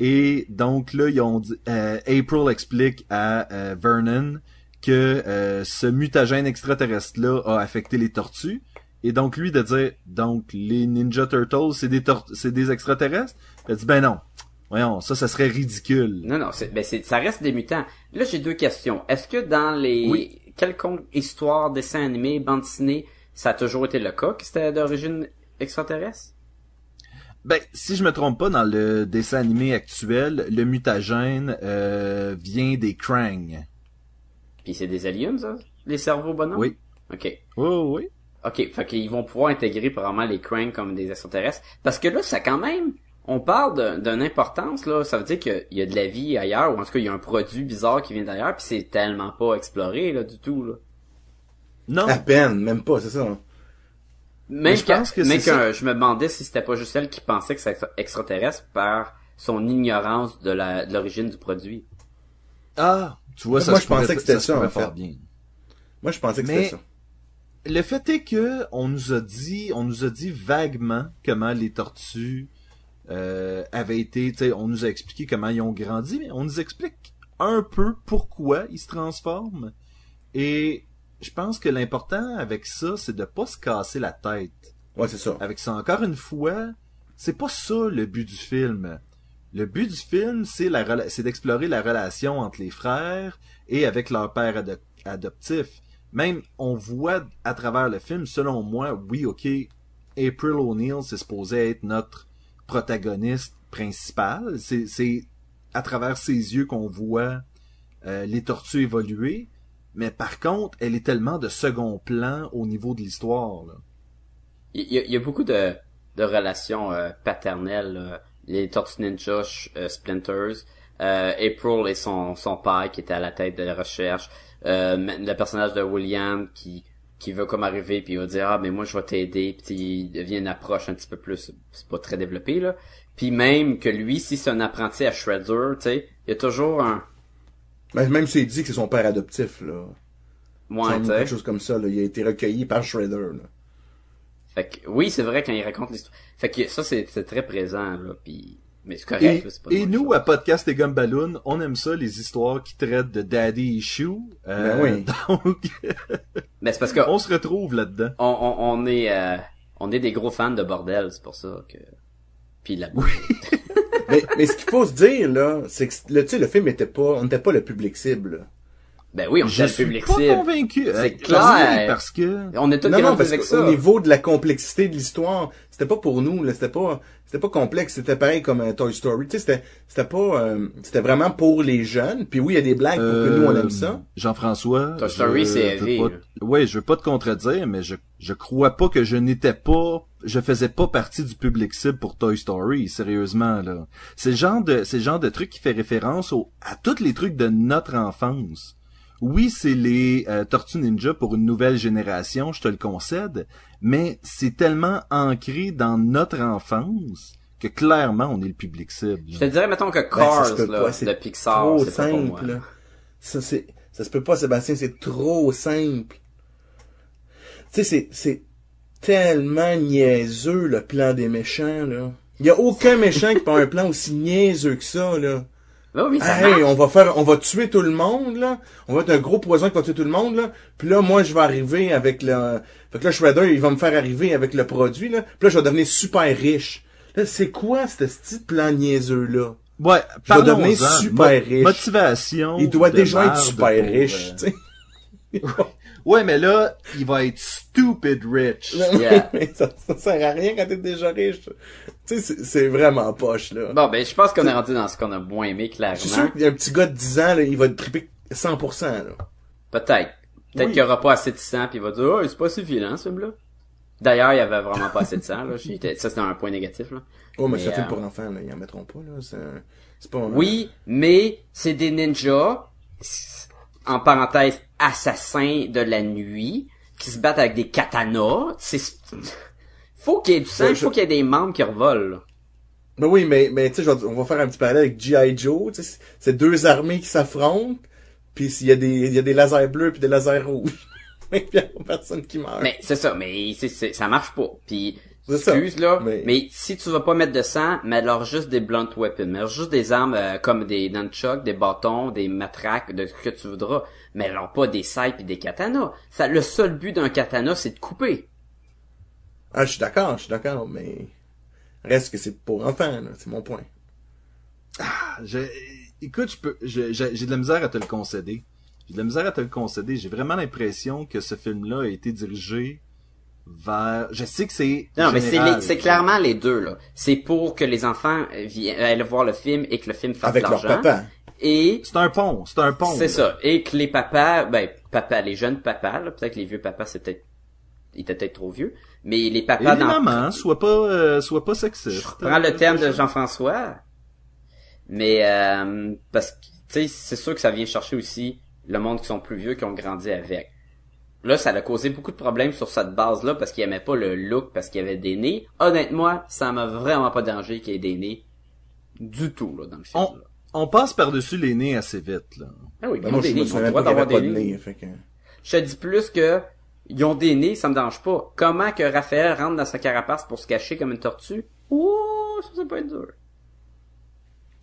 Et donc là, ils ont dit, euh, April explique à euh, Vernon que euh, ce mutagène extraterrestre-là a affecté les tortues. Et donc lui de dire, donc les Ninja Turtles, c'est des c'est des extraterrestres? Il a dit, ben non. Voyons, ça, ça serait ridicule. Non, non, ben ça reste des mutants. Là, j'ai deux questions. Est-ce que dans les Oui. quelconque histoire, dessin animé, bande dessinée, ça a toujours été le cas que c'était d'origine extraterrestre? Ben, si je me trompe pas, dans le dessin animé actuel, le mutagène euh, vient des Krang. Puis c'est des aliens, ça? Les cerveaux bonhommes? Oui. Ok. Oh oui. Ok, fait qu'ils vont pouvoir intégrer probablement les Krang comme des extraterrestres. Parce que là, ça quand même, on parle d'une importance, là, ça veut dire qu'il y a de la vie ailleurs, ou en tout cas, il y a un produit bizarre qui vient d'ailleurs, puis c'est tellement pas exploré, là, du tout, là. Non. À peine, même pas, c'est ça. hein? Même je que, pense que même c'est que ça. je me demandais si c'était pas juste elle qui pensait que c'était extraterrestre par son ignorance de la de l'origine du produit. Ah, tu vois, ça Moi, je pensais que c'était ça, en fait. faire bien. Moi, je pensais que Mais- c'était ça. Le fait est que on nous a dit, on nous a dit vaguement comment les tortues euh, avaient été, tu sais, on nous a expliqué comment ils ont grandi, mais on nous explique un peu pourquoi ils se transforment. Et je pense que l'important avec ça, c'est de pas se casser la tête. Ouais, c'est ça. Avec ça, encore une fois, c'est pas ça le but du film. Le but du film, c'est la c'est d'explorer la relation entre les frères et avec leur père ado- adoptif. Même, on voit à travers le film, selon moi, oui, ok, April O'Neil, c'est supposé être notre protagoniste principal. C'est, c'est à travers ses yeux qu'on voit euh, les tortues évoluer. Mais par contre, elle est tellement de second plan au niveau de l'histoire. Il y y a beaucoup de, de relations euh, paternelles. là. Les Tortues Ninja, euh, Splinters. euh, April et son son père qui était à la tête de la recherche, euh, le personnage de William qui qui veut comme arriver puis il va dire ah mais moi je vais t'aider puis il devient une approche un petit peu plus c'est pas très développé là puis même que lui si c'est un apprenti à Shredder tu sais il y a toujours un Même s'il dit que c'est son père adoptif, là. ouais, tu quelque chose comme ça, là. Il a été recueilli par Shredder, là. Fait que, oui, c'est vrai quand il raconte l'histoire. Fait que ça, c'est très présent, là, puis mais c'est Et, correct, là, c'est pas et nous, à Podcast et Gumballoon, on aime ça, les histoires qui traitent de daddy issue. Euh, Ben oui. Donc. Mais c'est parce que on se retrouve là-dedans. on, on, on est euh, on est des gros fans de bordel, c'est pour ça que puis la mais, mais ce qu'il faut se dire, là, c'est que, le- tu sais, le film était pas, on n'était pas le public cible. Ben oui, on Je suis public pas cible. convaincu. C'est Euh, clair. Parce que... On est tous Non, des non, rendus parce avec qu'au ça. niveau de la complexité de l'histoire, c'était pas pour nous, là, c'était pas, c'était pas complexe, c'était pareil comme un Toy Story, tu sais, c'était, c'était pas, euh, c'était vraiment pour les jeunes, puis oui, il y a des blagues pour que nous, on aime ça. Euh, Jean-François. Toy Story, je c'est. Ouais, je veux pas te contredire, mais je, je crois pas que je n'étais pas, je faisais pas partie du public cible pour Toy Story, sérieusement, là. C'est le genre de, c'est le genre de truc qui fait référence au, à tous les trucs de notre enfance. Oui, c'est les euh, Tortues Ninja pour une nouvelle génération, je te le concède, mais c'est tellement ancré dans notre enfance que clairement on est le public cible. Je te dirais mettons que Ben, Cars peut là, pas, de Pixar, trop c'est pas pour moi. simple. Ça, c'est, ça se peut pas, Sébastien, c'est trop simple. Tu sais, c'est, c'est tellement niaiseux, le plan des méchants, là. Il y a aucun méchant qui peut avoir un plan aussi niaiseux que ça, là. Ben oui, ça Hey, on va faire, on va tuer tout le monde, là. On va être un gros poison qui va tuer tout le monde, là. Puis là, moi, je vais arriver avec le, fait que là, Shredder, il va me faire arriver avec le produit, là. Puis là, je vais devenir super riche. Là, c'est quoi, ce petit plan niaiseux-là? Ouais, Je vais devenir super riche. Motivation. Il doit déjà être super pour, riche, euh, tu sais. Ouais, mais là, il va être stupid rich. Yeah. Mais ça, ça sert à rien quand t'es déjà riche. Tu sais, c'est- vraiment poche, là. Bon, ben je pense qu'on est rendu dans ce qu'on a moins aimé Je suis sûr clairement. qu'il y a un petit gars de 10 ans, là, il va te triper 100%, là. Peut-être. Peut-être Oui. qu'il y aura pas assez de sang puis il va dire "Oh, c'est pas suffisant ce film-là." D'ailleurs, il y avait vraiment pas assez de sang là, ça c'était un point négatif là. Oh, mais, Mais, c'est un film euh, pour enfants, là. Ils en mettront pas, là. C'est pas un- Oui, mais c'est des ninjas en parenthèse assassins de la nuit qui se battent avec des katanas. C'est faut qu'il y ait du sang, Ouais, il je- faut qu'il y ait des membres qui revolent. là. Ben oui, mais, mais tu sais, on va faire un petit parallèle avec G.I. Joe, tu sais, c'est- deux armées qui s'affrontent, puis il y a des, il y a des lasers bleus puis des lasers rouges. Mais il y a personne qui meurt. Mais c'est ça, mais c'est, c'est- ça marche pas. Puis C'est ça. excuse là, Mais- mais... si tu vas pas mettre de sang, mets leur juste des blunt weapons, mets juste des armes euh, comme des nunchucks, des bâtons, des matraques, de ce que tu voudras, mais alors pas des sailles puis des katanas. Ça, le seul but d'un katana, c'est de couper. Ah, je suis d'accord, je suis d'accord, mais reste que c'est pour enfants, là, c'est mon point. Je- écoute, je peux, je- j'ai j'ai de la misère à te le concéder. J'ai de la misère à te le concéder. J'ai vraiment l'impression que ce film-là a été dirigé vers. Je sais que c'est. Non, mais c'est, les- c'est clairement les deux là. C'est pour que les enfants viennent aillent voir le film et que le film fasse Avec de leur l'argent. papa. Et C'est un pont. C'est un pont. C'est là. ça. Et que les papas, ben, papa, les jeunes papas, là, peut-être que les vieux papas, c'est peut-être, ils étaient peut-être trop vieux, mais les Et papas les dans, mamans, sois pas, euh, sois pas sexiste. je prends le terme de Jean-François, mais, euh, parce que, tu sais, c'est sûr que ça vient chercher aussi le monde qui sont plus vieux, qui ont grandi avec. Là, ça a causé beaucoup de problèmes sur cette base-là parce qu'ils aimaient pas le look, parce qu'il y avait des nez. Honnêtement, ça m'a vraiment pas dérangé qu'il y ait des nez du tout, là, dans le film. On, là. on passe par-dessus les nez assez vite, là. Ah oui, Ben, moi, je des me nez, le souviens qu'il d'avoir des pas de nez. nez, fait que... Je te dis plus que ils ont des nez, ça me dérange pas. Comment que Raphaël rentre dans sa carapace pour se cacher comme une tortue? Ouh, ça, ça peut être dur.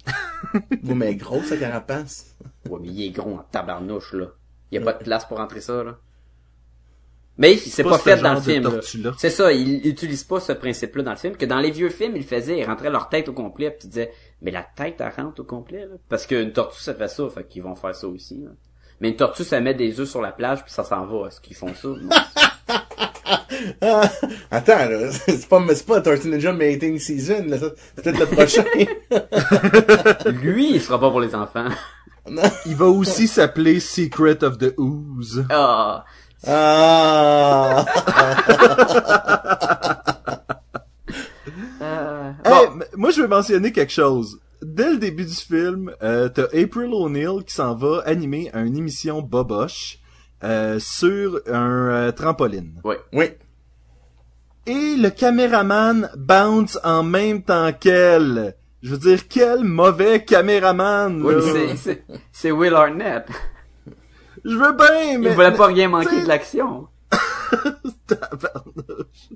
Mais gros, sa carapace. Ouais, mais il est gros en tabarnouche, là. Il y a pas de place pour entrer ça, là. Mais c'est Pas pas, ce fait dans le film. C'est ça, ils utilisent pas ce principe-là dans le film, que dans les vieux films, ils faisaient, ils rentraient leur tête au complet, puis tu disais, mais la tête, elle rentre au complet, là. Parce qu'une tortue, ça fait ça, fait qu'ils vont faire ça aussi, là. Mais une tortue, ça met des œufs sur la plage, puis ça s'en va. Est-ce qu'ils font ça? Non. Attends, là, c'est pas, c'est pas Tortue Ninja Mating Season, là, ça, c'est peut-être le prochain. Lui, il sera pas pour les enfants. Il va aussi s'appeler Secret of the Ooze. Ah. ah! Euh, bon. moi, je veux mentionner quelque chose. Dès le début du film, euh, t'as April O'Neil qui s'en va animer une émission boboche euh, sur un euh, trampoline. Ouais. Oui. Et le caméraman bounce en même temps qu'elle. Je veux dire, quel mauvais caméraman! Oui, là. c'est- c'est, c'est Will Arnett. Je veux bien, mais... Il voulait pas rien manquer de l'action. Tabarnouche.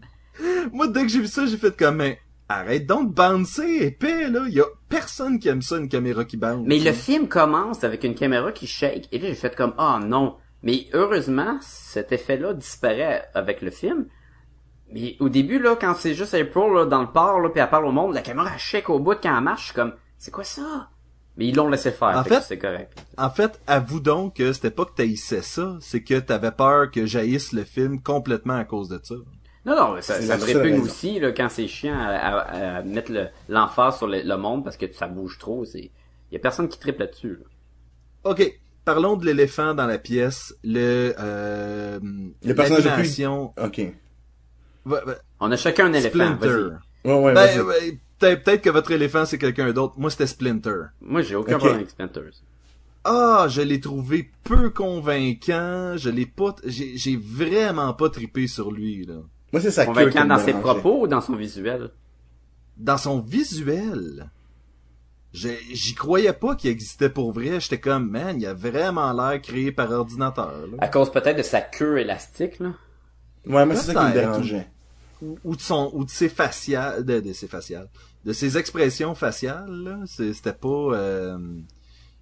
Moi, dès que j'ai vu ça, j'ai fait comme, mais arrête donc de bouncer, épais, là. Y a personne qui aime ça, une caméra qui bounce. Mais le film commence avec une caméra qui shake, et là j'ai fait comme, ah non. Mais heureusement, cet effet-là disparaît avec le film. Mais au début, là, quand c'est juste April, là, dans le port, là, puis elle parle au monde, la caméra elle shake au bout quand elle marche, je suis comme, c'est quoi ça? Mais ils l'ont laissé faire, En fait- c'est correct. En fait, avoue donc que c'était pas que t'haïssais ça, c'est que t'avais peur que jaillisse le film complètement à cause de ça. Non, non, ça, ça me répugne aussi, là, quand c'est chiant à, à- à mettre le- l'emphase sur le, le monde parce que ça bouge trop, c'est, y a personne qui triple là-dessus, là. Ok, parlons de l'éléphant dans la pièce, le... Euh, Le personnage le plus- OK. On a chacun un éléphant, Splinter. Ouais, ouais, Ben, ouais, peut-être que votre éléphant c'est quelqu'un d'autre. Moi c'était Splinter. Moi, j'ai aucun problème avec Splinters. Ah, je l'ai trouvé peu convaincant. Je l'ai pas, j'ai vraiment pas trippé sur lui là. Moi, c'est sa queue qui Convaincant dans ses propos ou dans son visuel? Dans son visuel, j'y croyais pas qu'il existait pour vrai. J'étais comme man, il a vraiment l'air créé par ordinateur. là. À cause peut-être de sa queue élastique, là? Ouais, moi, c'est ça qui me dérangeait. Ou, ou de son, ou de ses faciales, de, de ses faciales, de ses expressions faciales. C'était pas, euh,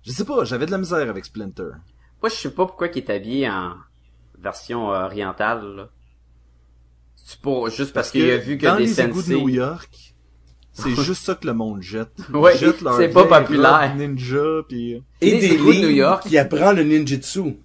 je sais pas, j'avais de la misère avec Splinter. Moi, je sais pas pourquoi il est habillé en version euh, orientale, là. C'est pour, juste parce, qu'il a vu que dans des les égouts de. New York, c'est juste ça que le monde jette. Ils Ouais, jettent leur c'est pas populaire. ninja puis Et Les des égouts de New York. qui apprend le ninjutsu.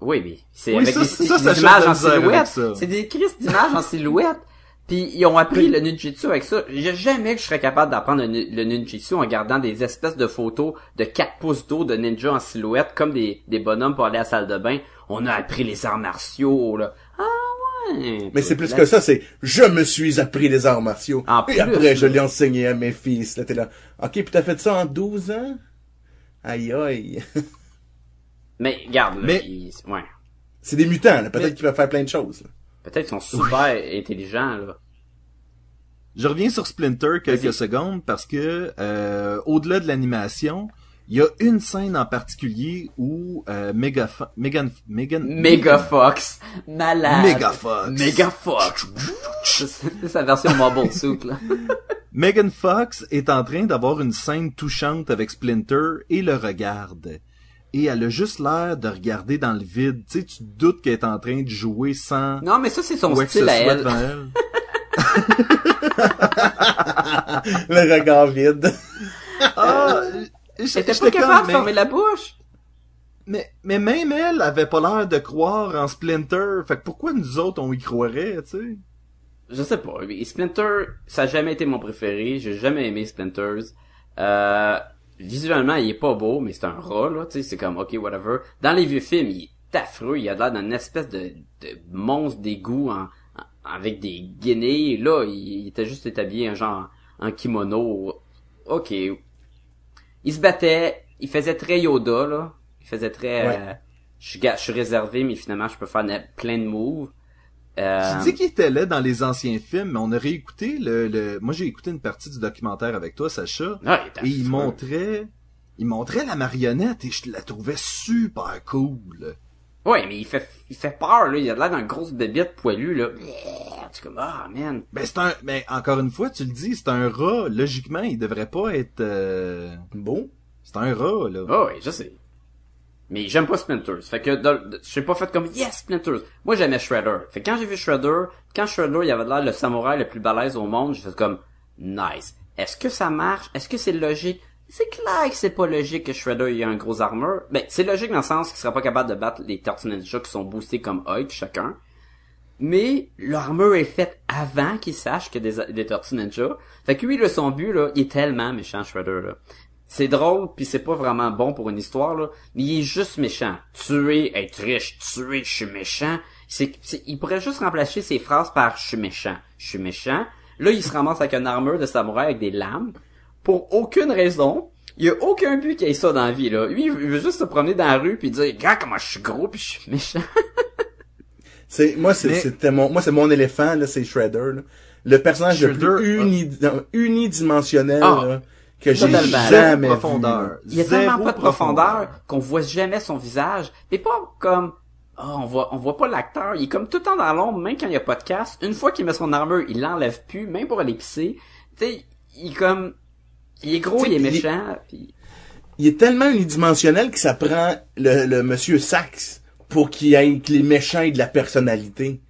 Oui, mais c'est Oui, avec ça, des, ça, des ça, j'ai images en silhouette. C'est des crises d'images en silhouette. Puis ils ont appris le ninjutsu avec ça. J'ai jamais que je serais capable d'apprendre le, ni- le ninjutsu en regardant des espèces de photos de 4 pouces d'eau de ninja en silhouette comme des, des bonhommes pour aller à la salle de bain. On a appris les arts martiaux, là. Ouais. Mais c'est plus que ça, c'est je me suis appris les arts martiaux. En et plus, après, je l'ai enseigné à mes fils. Là, t'es là. OK, puis t'as fait ça en 12 ans? Aïe, aïe. Mais regarde, là, Mais- ils- ouais. c'est des mutants, là. Peut-être Mais- qu'ils peuvent faire plein de choses. là. Peut-être qu'ils sont super intelligents, là. Je reviens sur Splinter quelques secondes parce que euh, au-delà de l'animation, il y a une scène en particulier où euh, Megafo- Megan Megan Mega Fox. Malade. Mega Fox. Mega Fox. c'est sa version Mobile Suit, là. Megan Fox est en train d'avoir une scène touchante avec Splinter et le regarde. Et elle a juste l'air de regarder dans le vide. Tu sais, tu te doutes qu'elle est en train de jouer sans Non, mais ça, c'est son style à elle. Le regard vide. Ah, j'étais était pas capable de mais- fermer la bouche. Mais, mais même elle avait pas l'air de croire en Splinter. Fait que pourquoi nous autres on y croirait, tu sais? Je sais pas. Splinter, ça a jamais été mon préféré. J'ai jamais aimé Splinters. Euh, visuellement, il est pas beau, mais c'est un rat, là. Tu sais, c'est comme, ok, whatever. Dans les vieux films, il est affreux. Il a l'air d'un espèce de, de monstre d'égout en, en- avec des guinées. Là, il, il était juste établi un genre, un kimono. Ok. Il se battait. Il faisait très Yoda, là. Il faisait très, Ouais. euh, je, suis ga- je suis réservé, mais finalement, je peux faire plein de moves. Euh, Tu dis qu'il était là dans les anciens films, mais on a réécouté le, le... Moi j'ai écouté une partie du documentaire avec toi, Sacha. ah, il Et il montrait... Il montrait la marionnette et je la trouvais super cool. Ouais, mais il fait, il fait peur, là. Il a l'air d'un grosse bébête poilue, là. C'est comme, ah, man. Ben c'est un... Mais encore une fois, tu le dis, c'est un rat. Logiquement, il devrait pas être... euh, Bon. C'est un rat, là. Ah, ouais, je sais. Mais j'aime pas Splinters. Fait que, dans- j'ai pas fait comme, yes, Splinters. Moi, j'aimais Shredder. Fait que quand j'ai vu Shredder, quand Shredder, il avait l'air le samouraï le plus balèze au monde, j'ai fait comme, nice. Est-ce que ça marche? Est-ce que c'est logique? C'est clair que c'est pas logique que Shredder ait un gros armure. Ben, c'est logique dans le sens qu'il serait pas capable de battre les Tortues Ninja qui sont boostés comme Hulk, chacun. Mais l'armure est faite avant qu'il sache que des, des Tortues Ninja. Fait que lui, là, son but, là, il est tellement méchant, Shredder, là. C'est drôle, puis c'est pas vraiment bon pour une histoire, là, mais il est juste méchant. Tuer, être riche, tuer, je suis méchant. C'est- il pourrait juste remplacer ses phrases par je suis méchant, je suis méchant. Là, il se ramasse avec une armure de samouraï avec des lames. Pour aucune raison. Il y a aucun but qu'il ait ça dans la vie, là. Lui, il veut juste se promener dans la rue puis dire, regarde comment je suis gros puis je suis méchant. C'est moi c'est Mais- c'était mon moi c'est mon éléphant là, c'est Shredder là. Le personnage le plus uni, non, unidimensionnel Ah, là, que j'ai jamais Zéro vu. profondeur. Il y a tellement pas de profondeur qu'on voit jamais son visage. Mais pas comme, ah, on voit, on voit pas l'acteur. Il est comme tout le temps dans l'ombre, même quand il y a pas de casque. Une fois qu'il met son armure, il l'enlève plus, même pour aller pisser. Tu sais, il est comme, il est gros, il est il est- méchant, puis Il est tellement unidimensionnel que ça prend le, le monsieur Sax pour qu'il ait que les méchants aient de la personnalité.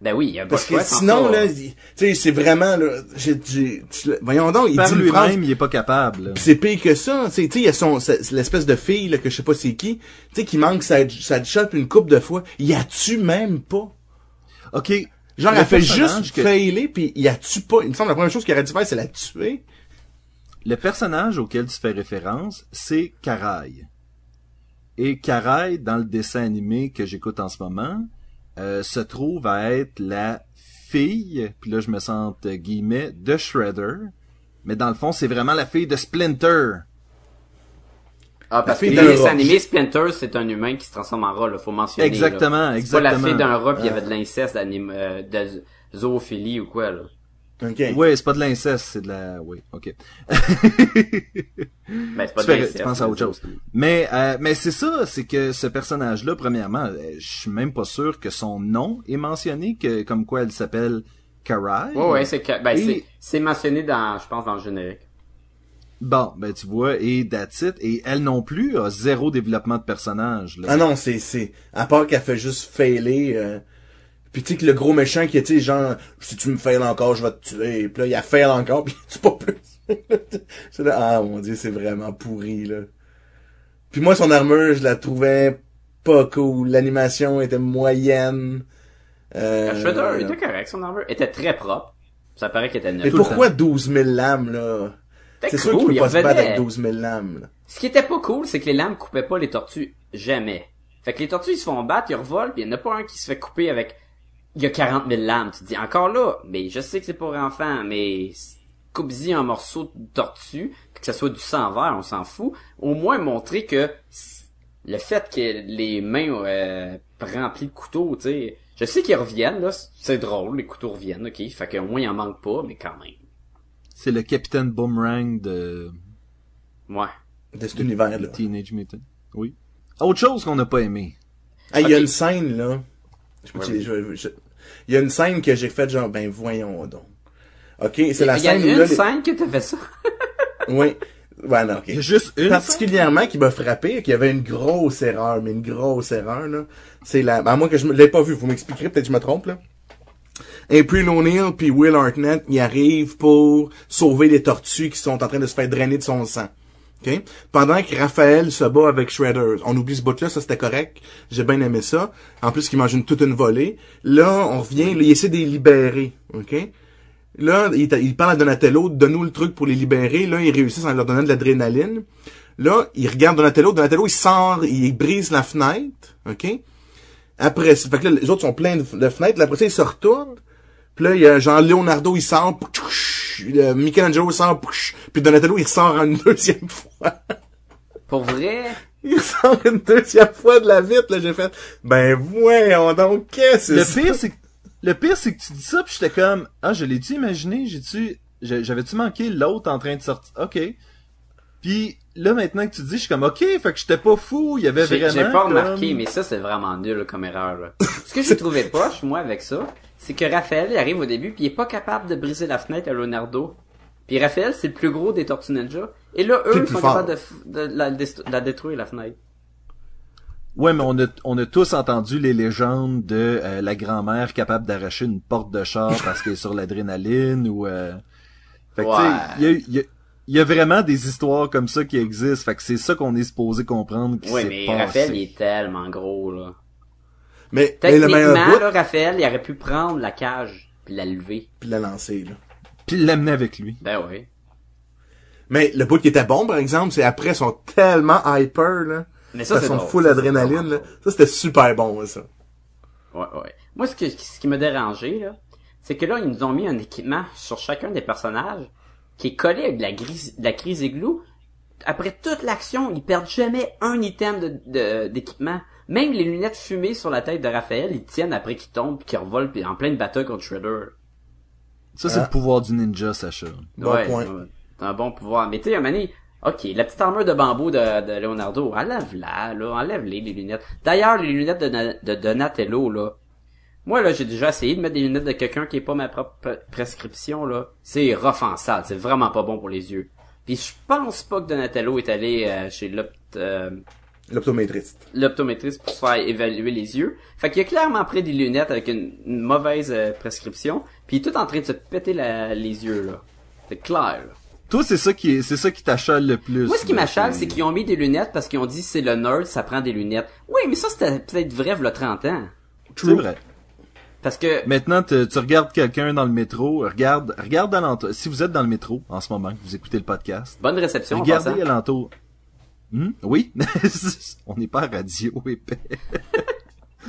ben oui, il y a Parce de que sinon là, il- tu sais c'est vraiment là, j'ai, j'ai- tu- voyons donc, il Par dit lui-même, il est pas capable. là. Pis c'est pire que ça, tu sais, tu sais, il y a son, c'est- c'est l'espèce de fille, là, que je sais pas c'est qui, tu sais, qui manque sa, sa une coupe de fois. Y a-tu même pas? Ok. Genre, Le elle fait juste que- failer pis y a-tu pas? Il me semble que la première chose qu'il aurait dû faire, c'est la tuer. Le personnage auquel tu fais référence, c'est Karai. Et Karai, dans le dessin animé que j'écoute en ce moment, euh, se trouve à être la fille, puis là je me sens entre guillemets, de Shredder. Mais dans le fond, c'est vraiment la fille de Splinter. Ah, parce que fille les animés, Splinter, c'est un humain qui se transforme en rat, là, faut mentionner. Exactement, là. C'est pas la exactement. fille d'un rat pis il y avait de l'inceste, d'anim- euh, de zoophilie ou quoi, là. OK. Ouais, c'est pas de l'inceste, c'est de la... Oui, ok. Ben, c'est pas tu, de fais- l'inceste. tu penses à autre chose. Mais euh, mais c'est ça, c'est que ce personnage-là, premièrement, euh, je suis même pas sûr que son nom est mentionné, que comme quoi elle s'appelle Karai. Ouais, ouais, c'est ben, Et- c'est, c'est mentionné dans, je pense, dans le générique. Bon, ben tu vois, et that's it. Et elle non plus a zéro développement de personnage. Là. Ah non, c'est, c'est, à part qu'elle fait juste failer, euh, pis tu sais que le gros méchant qui sais, genre, si tu me fails encore, je vais te tuer. Pis là, il a fail encore, pis tu pas plus. c'est là, ah mon dieu, c'est vraiment pourri, là. Puis moi, son armure, je la trouvais pas cool. L'animation était moyenne. Euh, Shredder était correct, son armure était très propre. Ça paraît qu'elle était neuve. Mais pourquoi 12 000 lames, là? C'est sûr cool, qu'il peut pas se battre avec 12 000 lames, là. Ce qui était pas cool, c'est que les lames coupaient pas les tortues jamais. Fait que les tortues, ils se font battre, ils revolent, pis il y en a pas un qui se fait couper avec... Il y a 40 000 lames. Tu te dis, encore là, mais je sais que c'est pour enfants, mais coupe-y un morceau de tortue, que ce soit du sang vert, on s'en fout. Au moins montrer que le fait que les mains euh, remplies de couteaux, tu sais... Je sais qu'ils reviennent, là, c'est drôle, les couteaux reviennent, ok? Fait qu'au moins, il en manque pas, mais quand même. C'est le Capitaine Boomerang de Ouais. De cet univers-là. Teenage Mutant. Oui. Autre chose qu'on n'a pas aimé. Ah, il y a une scène, là. Je peux Ouais, je- je- Il y a une scène que j'ai faite genre, ben voyons donc. Ok, c'est la Il y a scène une là... les- scène que t'as fait ça? Oui. Ouais, non, ok. Il y a juste une. Particulièrement qui m'a frappé, qu'il y avait une grosse erreur, mais une grosse erreur, là. C'est la... À moi que je me l'ai pas vu, vous m'expliquerez, peut-être que je me trompe, là. April O'Neil puis Will Hartnett, ils arrivent pour sauver les tortues qui sont en train de se faire drainer de son sang. OK? Pendant que Raphaël se bat avec Shredder. On oublie ce bout-là, ça c'était correct. J'ai bien aimé ça. En plus, qu'il mange une, toute une volée. Là, on revient, là, il essaie de les libérer. OK? Là, il, parle à Donatello, donne-nous le truc pour les libérer. Là, ils réussissent en leur donnant de l'adrénaline. Là, il regarde Donatello. Donatello, il sort, il brise la fenêtre. OK? Après, fait que là, les autres sont pleins de, fenêtres. Après ça, ils se retournent. Puis là, il y a genre Leonardo, il sort. Le Michelangelo sort. Puis Donatello, il ressort une deuxième fois. Pour vrai, Il ressort une deuxième fois de la vitre. Là, j'ai fait, ben voyons donc, qu'est-ce que Le c'est pire, c'est que, le pire, c'est que tu dis ça, puis j'étais comme, ah, je l'ai-tu imaginé, j'ai-tu, j'ai- j'avais-tu manqué l'autre en train de sortir, ok. Puis, là, maintenant que tu dis, je suis comme, ok, fait que j'étais pas fou, il y avait vraiment. j'ai pas comme- remarqué, mais ça, c'est vraiment nul comme erreur. Là. Ce que j'ai trouvé poche, moi, avec ça, c'est que Raphaël, il arrive au début, puis il est pas capable de briser la fenêtre à Leonardo. Puis Raphaël, c'est le plus gros des Tortues Ninja. Et là, eux plus sont fort. capables de, la, dest- de la détruire, la fenêtre. Ouais, mais on a, on a tous entendu les légendes de euh, la grand-mère capable d'arracher une porte de char parce qu'elle est sur l'adrénaline ou. Euh... Fait que tu sais, Ouais. il y a, il y, a, il y a vraiment des histoires comme ça qui existent. Fait que c'est ça qu'on est supposé comprendre. Qui s'est mais passé. Raphaël, il est tellement gros, là. Mais, mais le Techniquement, meilleur bout, là, Raphaël, il aurait pu prendre la cage, puis la lever. puis la lancer, là. Puis l'amener avec lui. Ben oui. Mais le bout qui était bon, par exemple, c'est après, ils sont tellement hyper, là. Mais ça, c'est sont drôle. full adrénaline, là. Ça, c'était super bon, ça. Ouais, ouais. Moi, ce, que, ce qui m'a dérangé, là, c'est que là, ils nous ont mis un équipement sur chacun des personnages qui est collé avec de la, grise, de la crise igloo, après toute l'action, ils perdent jamais un item de- de- d'équipement. Même les lunettes fumées sur la tête de Raphaël, ils tiennent après qu'ils tombent puis qu'ils revolent puis en pleine bataille contre Shredder. Ça, c'est Ah. le pouvoir du ninja, Sacha. Bon ouais, point. C'est un bon pouvoir. Mais tu sais, donné, ok, la petite armure de bambou de, de Leonardo, enlève-la, là, enlève-les, les lunettes. D'ailleurs, les lunettes de, Na- de Donatello, là, moi, là, j'ai déjà essayé de mettre des lunettes de quelqu'un qui est pas ma propre prescription, là. C'est rough en salle, c'est vraiment pas bon pour les yeux. Puis je pense pas que Donatello est allé euh, chez l'opt... euh, L'optométriste. l'optométriste pour se faire évaluer les yeux. Fait qu'il a clairement pris des lunettes avec une, une mauvaise euh, prescription, puis il est tout en train de se péter la- les yeux, là. C'est clair, là. Toi, c'est ça qui est, c'est ça qui t'achale le plus. Moi, ce qui m'achale, c'est qu'ils ont mis des lunettes parce qu'ils ont dit c'est le nerd, ça prend des lunettes. Oui, mais ça, c'était peut-être vrai, le 30 ans. C'est vrai. Parce que, Maintenant, te- tu regardes quelqu'un dans le métro, regarde, regarde alentour. Si vous êtes dans le métro en ce moment, que vous écoutez le podcast, bonne réception, regardez alentour. Hmm? Oui, on n'est pas radio épais.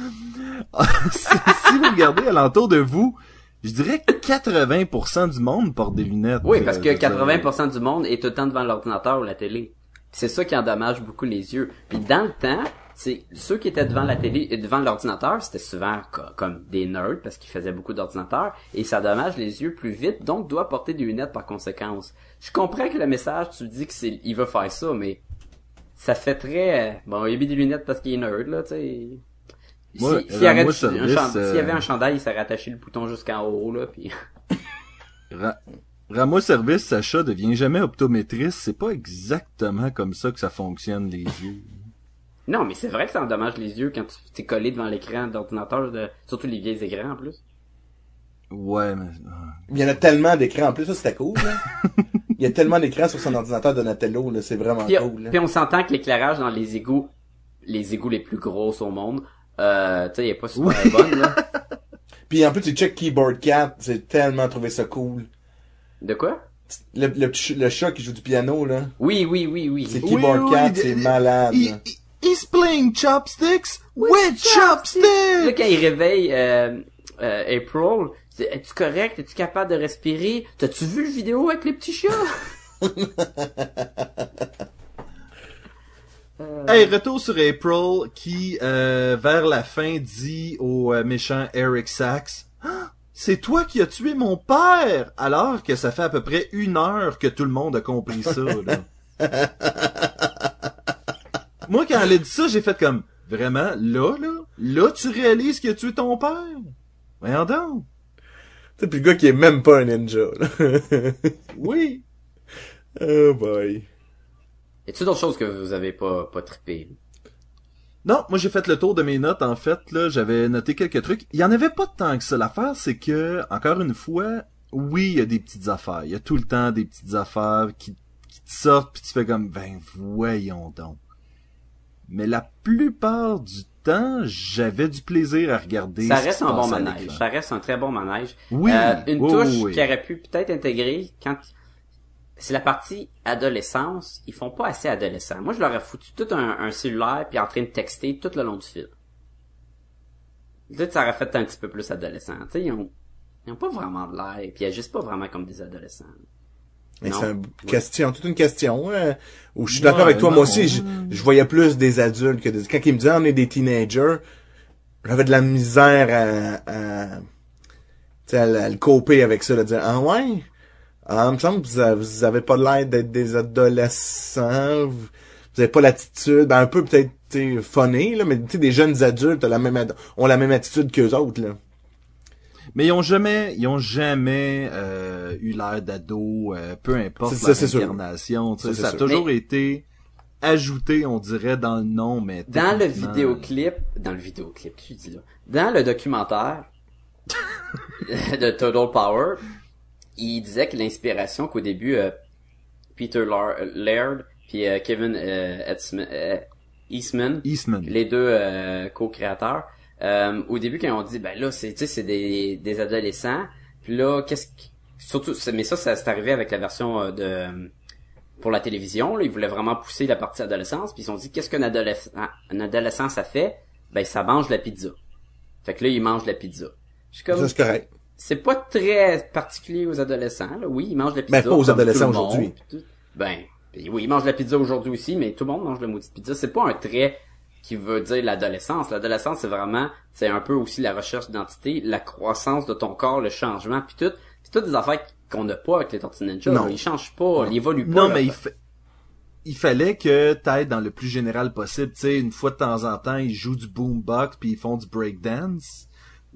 si, si vous regardez alentour de vous, je dirais que 80% du monde porte des lunettes. Oui, parce Euh, que veux dire, 80% du monde est tout le temps devant l'ordinateur ou la télé. C'est ça qui endommage beaucoup les yeux. Puis dans le temps, c'est ceux qui étaient devant la télé, euh, devant l'ordinateur, c'était souvent co- comme des nerds parce qu'ils faisaient beaucoup d'ordinateurs et ça endommage les yeux plus vite, donc doit porter des lunettes par conséquence. Je comprends que le message, tu dis que c'est, il veut faire ça, mais ça fait très, euh, bon, il a mis des lunettes parce qu'il est nerd là, tu sais. Si- Moi, s'il y avait rends-moi un chan- s'il y avait euh, un chandail, il serait attaché le bouton jusqu'en haut là, puis. Ra- service, Sacha devient jamais optométriste. C'est pas exactement comme ça que ça fonctionne les yeux. Non, mais c'est vrai que ça endommage les yeux quand tu t'es collé devant l'écran d'ordinateur, de... surtout les vieilles écrans en plus. Ouais, mais... ah. Il y en a tellement d'écrans en plus, ça c'était cool, là. Il y a tellement d'écrans sur son ordinateur Donatello, là, c'est vraiment Puis, cool, là. puis on s'entend que l'éclairage dans les égouts, les égouts les plus grosses au monde, euh, tu sais, il est pas super bonne, là. Puis en plus, tu check Keyboard Cat, j'ai tellement trouvé ça cool. De quoi? Le, chat qui joue du piano, là. Oui, oui, oui, oui. C'est Oui, Keyboard oui, Cat, oui, c'est malade. Là. he- he's playing chopsticks with Là, chopsticks! quand il réveille euh, euh, April, es-tu correct? Es-tu capable de respirer? T'as-tu vu le vidéo avec les petits chats? Hey, retour sur April qui, euh, vers la fin, dit au euh, méchant Eric Sachs Ah, C'est toi qui as tué mon père! Alors que ça fait à peu près une heure que tout le monde a compris ça, là. Moi, quand elle a dit ça, j'ai fait comme Vraiment, là, là? Là, tu réalises qu'il a tué ton père? Voyons donc! Sais, puis le gars qui est même pas un ninja, là. Oui! oh boy. Y a-tu d'autres choses que vous avez pas, pas trippé? Non, moi j'ai fait le tour de mes notes en fait là, j'avais noté quelques trucs. Il y en avait pas tant que ça. L'affaire c'est que encore une fois, oui, il y a des petites affaires. Il y a tout le temps des petites affaires qui, qui te sortent puis tu fais comme ben voyons donc. Mais la plupart du temps, j'avais du plaisir à regarder. Ça reste un bon manège. Ça reste un très bon manège. Oui, Euh, une touche oui. qui aurait pu peut-être intégrer quand c'est la partie adolescence, ils font pas assez adolescent. Moi, je leur ai foutu tout un, un cellulaire puis en train de texter tout le long du film. Peut-être ça aurait fait un petit peu plus adolescent. Tu sais, ils ont, ils ont pas vraiment de l'air puis ils agissent pas vraiment comme des adolescents. C'est une question, toute une question, hein, où je suis d'accord avec toi, moi aussi, je, je voyais plus des adultes que des, quand ils me disaient on est des teenagers, j'avais de la misère à, à, tu sais, à, à le coper avec ça, de dire, ah ouais? Ah, il me semble que vous avez, vous avez pas l'air d'être des adolescents, vous, vous avez pas l'attitude, ben un peu peut-être, tu sais, funny, là, mais tu sais, des jeunes adultes ont la même, ont la même attitude qu'eux autres, là. Mais ils ont jamais, ils ont jamais euh, eu l'air d'ado, euh, peu importe C'est ça, leur c'est sûr. incarnation. tu Ça, Ça, a sûr. toujours été ajouté, on dirait, dans le nom, mais Dans le vidéoclip, dans le vidéoclip, qu'est-ce que je dis là? Dans le documentaire de Total Power, il disait que l'inspiration qu'au début, euh, Peter Laird puis euh, Kevin euh, Eastman, euh, Eastman, Eastman. les deux euh, co-créateurs, euh, au début quand ont dit ben là c'est c'est des, des adolescents, puis là qu'est-ce qui surtout mais ça ça c'est arrivé avec la version euh, de pour la télévision, là, ils voulaient vraiment pousser la partie adolescence, puis ils ont dit qu'est-ce qu'un adolescent un adolescent ça fait? Ben ça mange la pizza. Fait que là ils mangent la pizza. Je suis comme c'est correct. c'est pas très particulier aux adolescents. Là. Oui, ils mangent de la pizza. Ben, pas aux adolescents aujourd'hui. tout. Ben, oui, ils mangent de la pizza aujourd'hui aussi, mais tout le monde mange de la maudite pizza. C'est pas un trait qui veut dire l'adolescence. L'adolescence, c'est vraiment, c'est un peu aussi la recherche d'identité, la croissance de ton corps, le changement, puis tout. C'est toutes des affaires qu'on n'a pas avec les Tortues Ninja. Non. Ils changent pas, ils évoluent pas. Non, mais il, fa- il fallait que t'ailles dans le plus général possible. Tu sais, une fois de temps en temps, ils jouent du boombox puis ils font du breakdance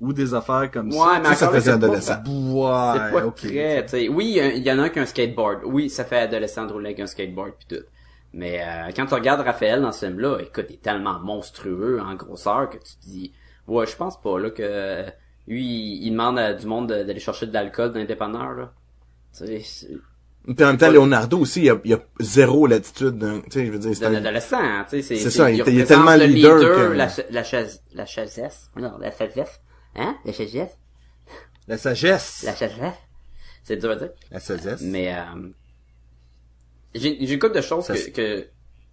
ou des affaires comme Ouais, ça. mais Ça, faisait pas- adolescent. Ouais, c'est pas ok. très, tu sais. Oui, il y a- il y, en a un qui a un skateboard. Oui, ça fait adolescent de rouler avec un skateboard puis tout. Mais euh, quand tu regardes Raphaël dans ce film-là, écoute, il est tellement monstrueux en grosseur que tu te dis, ouais, je pense pas là que lui, il, il demande à du monde de- d'aller chercher de l'alcool dans les dépanneurs là. Tu sais, c'est Puis en même temps, Leonardo aussi, il y a, il a zéro l'attitude d'un, tu sais, je veux dire, c'est d'un un- adolescent, hein, tu sais, c'est C'est ça, il- il est tellement le leader que- la la chaise la chaisesse, non, la chaisesse, hein, la chaisesse, La sagesse. la chaisesse. C'est dur à dire. La sagesse. Mais euh, j'ai j'ai une couple de choses Ça, que, que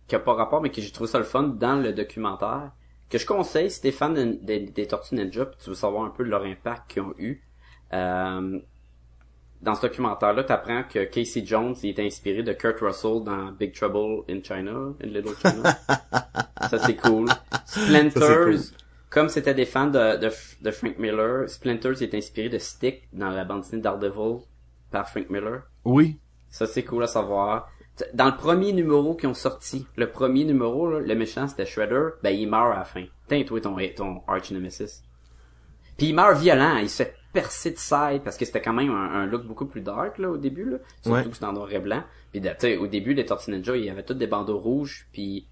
qui a pas rapport, mais que j'ai trouvé ça le fun dans le documentaire. Que je conseille si t'es fan de- de- des Tortues Ninja, puis tu veux savoir un peu leur impact qu'ils ont eu. Euh, dans ce documentaire-là, t'apprends que Casey Jones il est inspiré de Kurt Russell dans Big Trouble in China, in Little China. ça c'est cool. Splinters, cool. comme c'était des fans de, de, de Frank Miller, Splinters est inspiré de Stick dans la bande dessinée Daredevil par Frank Miller. Oui. Ça, c'est cool à savoir. Dans le premier numéro qu'ils ont sorti, le premier numéro, là, le méchant, c'était Shredder, ben, il meurt à la fin. T'as toi ton, ton arch nemesis. Puis il meurt violent, il se fait percer de side, parce que c'était quand même un, un look beaucoup plus dark, là, au début, là. Surtout Ouais. que c'était en noir et blanc. Puis, tu sais, au début, les Tortues Ninja, il y avait tous des bandeaux rouges, puis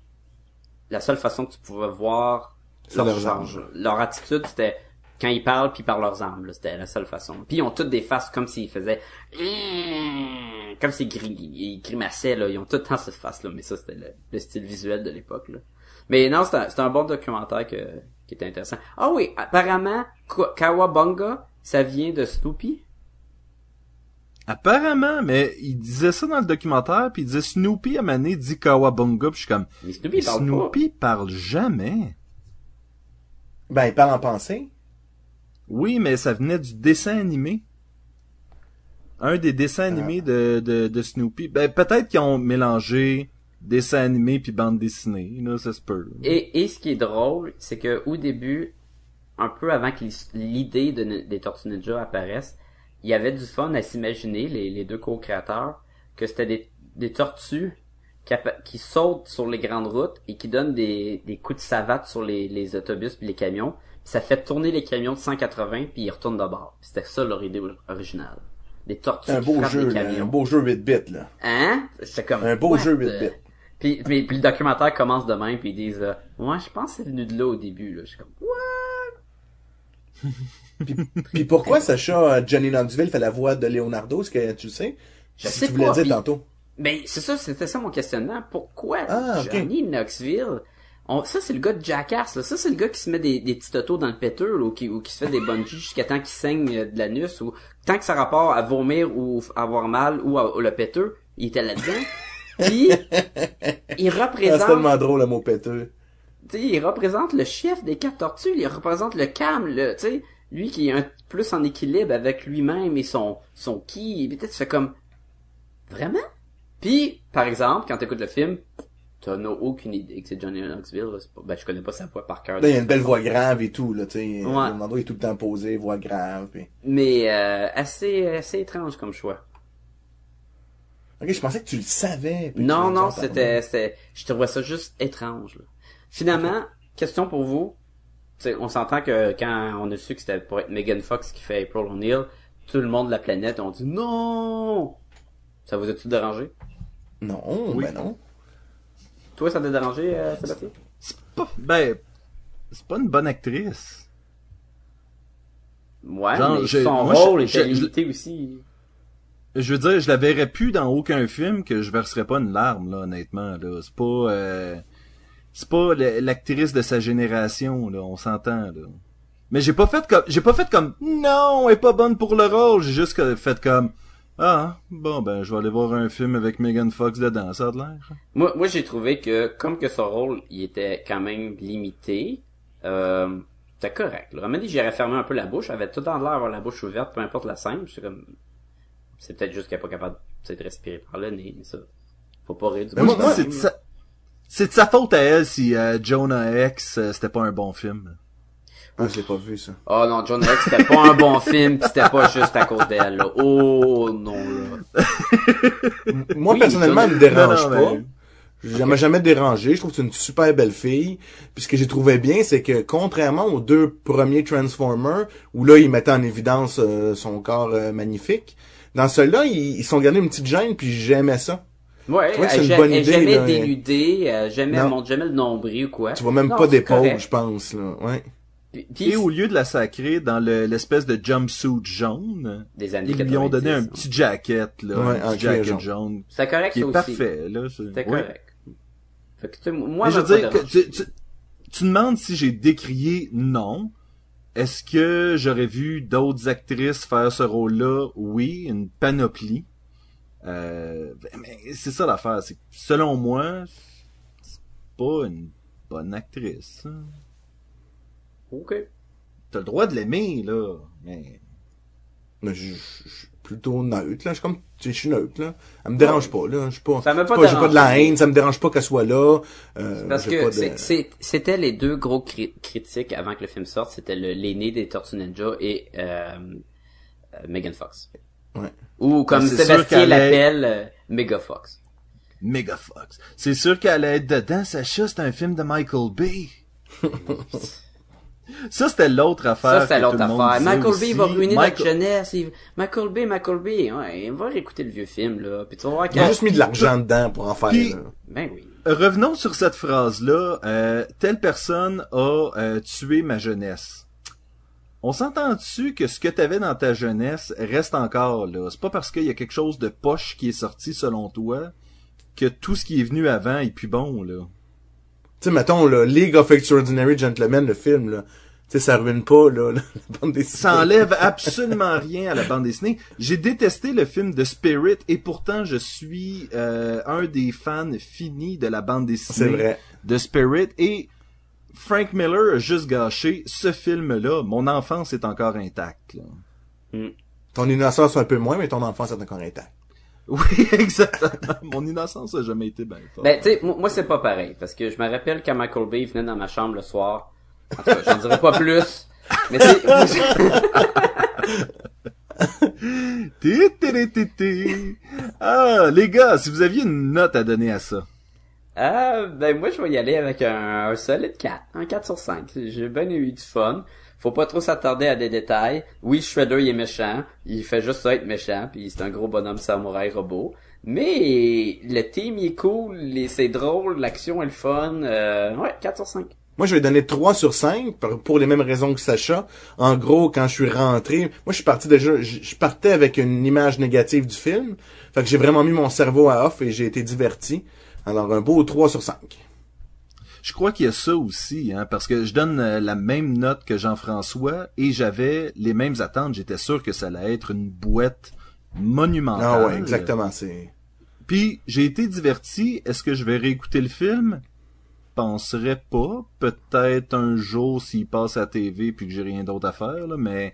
la seule façon que tu pouvais voir leur, leur, leur attitude, c'était quand ils parlent puis par leurs armes, là, c'était la seule façon. Puis ils ont toutes des faces comme s'ils faisaient comme s'ils gri- ils grimaçaient là, ils ont tout le temps cette face là, mais ça c'était le, le style visuel de l'époque là. Mais non, c'est un, bon documentaire que, qui était intéressant. Ah oui, apparemment Ka- Kawabunga, ça vient de Snoopy. Apparemment, mais il disait ça dans le documentaire, puis il disait Snoopy à Mané dit Kawabunga, puis je suis comme Mais Snoopy parle Snoopy parle jamais. ben, il parle en pensée. Oui, mais ça venait du dessin animé. Un des dessins animés de, de, de Snoopy. Ben, peut-être qu'ils ont mélangé dessin animé puis bande dessinée, là, ça se peut. Et, et ce qui est drôle, c'est que au début, un peu avant que l'idée de, des Tortues Ninja apparaisse, il y avait du fun à s'imaginer, les, les deux co-créateurs, que c'était des, des tortues qui, sautent sur les grandes routes et qui donnent des, des coups de savate sur les, les autobus puis les camions. Ça fait tourner les camions de 180 puis ils retournent de bord. C'était ça leur idée originale. Des tortues Un qui beau frappent jeu, les là, camions. un beau jeu 8 bits, là. Hein? C'est comme Un beau what jeu the- 8 bits. Puis, le documentaire commence de même puis ils disent euh, ouais je pense que c'est venu de là au début là. Je suis comme what? Puis pourquoi Sacha euh, Johnny Knoxville fait la voix de Leonardo, est-ce que tu le sais? Je sais tu voulais pas, dire puis- tantôt. Ben c'est ça, c'était ça mon questionnement. Pourquoi Ah. Johnny Knoxville on, ça c'est le gars de Jackass là. Ça c'est le gars qui se met des, des petits autos dans le péteux là, ou qui ou qui se fait des bungees jusqu'à temps qu'il saigne euh, de l'anus ou tant que ça rapport à vomir ou f- avoir mal ou à, ou le péteux, il était là-dedans. Puis il Ah, c'est représente tellement drôle, le mot péteux. tu sais, il représente le chef des quatre tortues, il représente le calme, le, tu sais, lui qui est un plus en équilibre avec lui-même et son son ki, peut-être tu fais comme vraiment? Puis par exemple, quand t'écoutes le film, t'en as aucune idée que c'est Johnny Knoxville, là, pas- ben je connais pas sa voix par cœur. Il y a une belle voix grave et tout, là, tu sais. Ouais. Leonardo est tout le temps posé, voix grave, puis... Mais euh, assez assez étrange comme choix. Ok, je pensais que tu le savais. Non non, c'était c'était je trouvais ça juste étrange. là. Finalement, question pour vous. On s'entend que quand on a su que c'était pour être Megan Fox qui fait April O'Neil, tout le monde de la planète ont dit non. Ça vous a-tu dérangé? Non, Oui. ben non. Toi, ça t'a dérangé, euh, Sébastien? C'est pas, ben, c'est pas une bonne actrice. Ouais, Genre, mais je- son moi, rôle je- était limité aussi. Je veux dire, je la verrais plus dans aucun film que je verserais pas une larme, là, honnêtement, là. C'est pas, euh, c'est pas l'actrice de sa génération, là, on s'entend, là. Mais j'ai pas fait comme, j'ai pas fait comme, non, elle est pas bonne pour le rôle, j'ai juste fait comme, ah, bon, ben, je vais aller voir un film avec Megan Fox dedans, ça a de l'air. Moi, moi j'ai trouvé que comme que son rôle, il était quand même limité. Euh, C'était correct. Le Romani, j'irais fermer un peu la bouche. Elle avait tout dans l'air avoir la bouche ouverte, peu importe la scène. C'est comme, c'est peut-être juste qu'elle est pas capable, tu sais, de respirer par le nez, mais ça. Faut pas rire du Mais Moi, moi, c'est de sa... c'est de sa faute à elle si euh, Jonah X, euh, c'était pas un bon film. Ah, je l'ai pas vu, ça. Oh non, John X, c'était pas un bon film, pis c'était pas juste à cause d'elle, là. Oh non, là. Moi, Oui, personnellement, elle me dérange Non, non, pas. mais- Elle m'a jamais dérangé. Je trouve que c'est une super belle fille. Puis ce que j'ai trouvé bien, c'est que contrairement aux deux premiers Transformers, où là, ils mettaient en évidence euh, son corps euh, magnifique, dans celui-là, ils, ils sont gardés une petite gêne, puis j'aimais ça. Ouais, c'est une bonne elle idée, jamais là. dénudée, euh, jamais, Non. elle montre jamais le nombril ou quoi. Tu vois même Non, pas d'épaule, je pense. Là. Ouais. Puis- puis Et au lieu de la sacrer dans le- l'espèce de jumpsuit jaune, des années ils lui ont donné un 90, petit jacket, là, Ouais, un petit jacket jaune. jaune, C'est correct, qui est aussi. parfait, là. c'est- C'était ouais. correct. Fait que, tu sais, moi, je veux dire, que tu, tu, tu demandes si j'ai décrié, non. Est-ce que j'aurais vu d'autres actrices faire ce rôle-là? Oui, une panoplie. Euh, mais c'est ça l'affaire, c'est selon moi, c'est pas une bonne actrice. hein. Ok. T'as le droit de l'aimer, là, mais... Mais je, je- je suis plutôt neutre, là. Je suis comme, tu sais, je suis neutre, là. Elle me dérange pas, là. Je suis pas, Ça m'a pas pas, j'ai pas de la haine, ça me dérange pas qu'elle soit là. Euh, Parce que de- c'était les deux gros cri- critiques avant que le film sorte, c'était le l'aîné des Tortues Ninja et euh, euh, Megan Fox. Ouais. Ou comme Sébastien est- l'appelle, euh, Mega Fox. Mega Fox. C'est sûr qu'elle allait être dedans, Sacha, c'est un film de Michael Bay. ça, c'était l'autre affaire. Ça, c'était l'autre affaire. Michael va ruiner Michael- notre jeunesse. Il- Michael Bay, Michael Bay, ouais, va réécouter le vieux film, là. Puis tu vas voir Il a qu'il juste mis de l'argent dedans pour en faire, Puis- là. Ben oui. Revenons sur cette phrase-là. Euh, telle personne a euh, tué ma jeunesse. On s'entend-tu que ce que t'avais dans ta jeunesse reste encore là? C'est pas parce qu'il y a quelque chose de poche qui est sorti selon toi que tout ce qui est venu avant est plus bon, là? Tu sais, mettons, là, League of Extraordinary Gentlemen, le film, là. Tu sais, ça ruine pas, là, la bande dessinée. Ça enlève absolument rien à la bande dessinée. J'ai détesté le film de Spirit et pourtant je suis euh, un des fans finis de la bande dessinée C'est vrai. de Spirit et Frank Miller a juste gâché ce film-là. Mon enfance est encore intacte. là. Ton innocence un peu moins, mais ton enfance est encore intacte. Oui, exactement. Mon innocence a jamais été bien forte. Ben, tu sais, moi, c'est pas pareil. Parce que je me rappelle quand Michael Bay venait dans ma chambre le soir. En tout cas, j'en dirai pas plus. Mais tu sais. Ah, les gars, si vous aviez une note à donner à ça. Ah, ben moi je vais y aller avec un, un solide 4, un 4 sur 5. J'ai bien eu du fun. Faut pas trop s'attarder à des détails. Oui, Shredder il est méchant, il fait juste ça être méchant, puis c'est un gros bonhomme samouraï robot. Mais le team il est cool, c'est drôle, l'action est le fun. Euh, ouais, 4 sur 5. Moi, je vais donner 3 sur 5 pour- les mêmes raisons que Sacha. En gros, quand je suis rentré, moi, je suis parti déjà, je partais avec une image négative du film. Fait que j'ai vraiment mis mon cerveau à off et j'ai été diverti. Alors, un beau 3 sur 5. Je crois qu'il y a ça aussi, hein, parce que je donne euh, la même note que Jean-François et j'avais les mêmes attentes. J'étais sûr que ça allait être une boîte monumentale. Ah ouais, exactement, c'est... Puis j'ai été diverti. Est-ce que je vais réécouter le film? Penserais pas. Peut-être un jour s'il passe à la TV puis que j'ai rien d'autre à faire, là, mais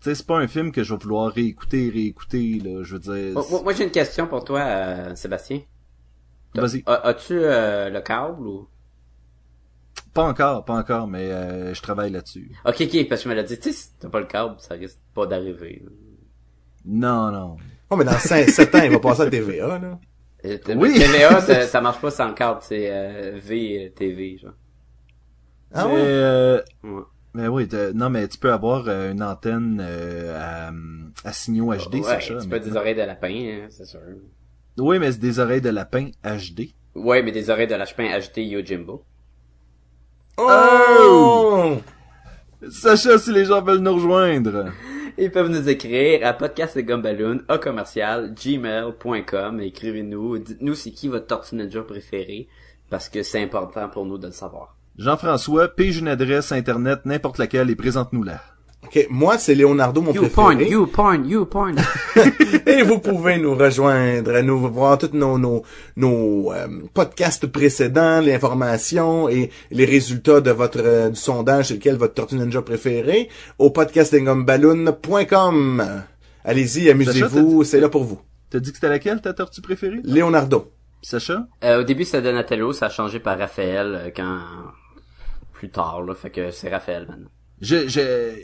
tu sais c'est pas un film que je vais vouloir réécouter, réécouter. Là, je veux dire. Moi, j'ai une question pour toi, euh, Sébastien. Vas-y. As-tu euh, le câble ou... Pas encore, pas encore, mais euh, je travaille là-dessus. Ok, ok, parce que je me l'ai dit, tu sais, si t'as pas le câble, ça risque pas d'arriver. Non, non. Oh, mais dans 5, 7 ans, il va passer à TVA, là. Euh, Oui. TVA, ça, ça marche pas sans câble, c'est euh, VTV, genre. Ah mais, ouais? euh, Ouais. mais oui, non, mais tu peux avoir euh, une antenne euh, à, à signaux HD, ouais, Sacha. tu peux des oreilles de lapin, hein, c'est sûr. Oui, mais c'est des oreilles de lapin HD. Ouais, mais des oreilles de lapin acheté Yojimbo. Oh! Sacha, si les gens veulent nous rejoindre. Ils peuvent nous écrire à podcastgumballoon à commercial gmail.com. Écrivez-nous, dites-nous c'est qui votre Tortue Ninja préféré, parce que c'est important pour nous de le savoir. Jean-François, pige une adresse internet, n'importe laquelle, et présente-nous-la. Ok, moi c'est Leonardo mon You porn, préféré. you porn, you porn. Et vous pouvez nous rejoindre, nous voir tous nos nos, nos euh, podcasts précédents, les informations et les résultats de votre euh, du sondage c'est lequel votre tortue ninja préféré au podcastingumballoon.com. Allez-y, amusez-vous, c'est là pour vous. T'as dit que c'était laquelle ta tortue préférée? Leonardo. Sacha? Euh, au début, c'était Donatello, ça a changé par Raphaël euh, quand plus tard, là, fait que c'est Raphaël maintenant. Je, je,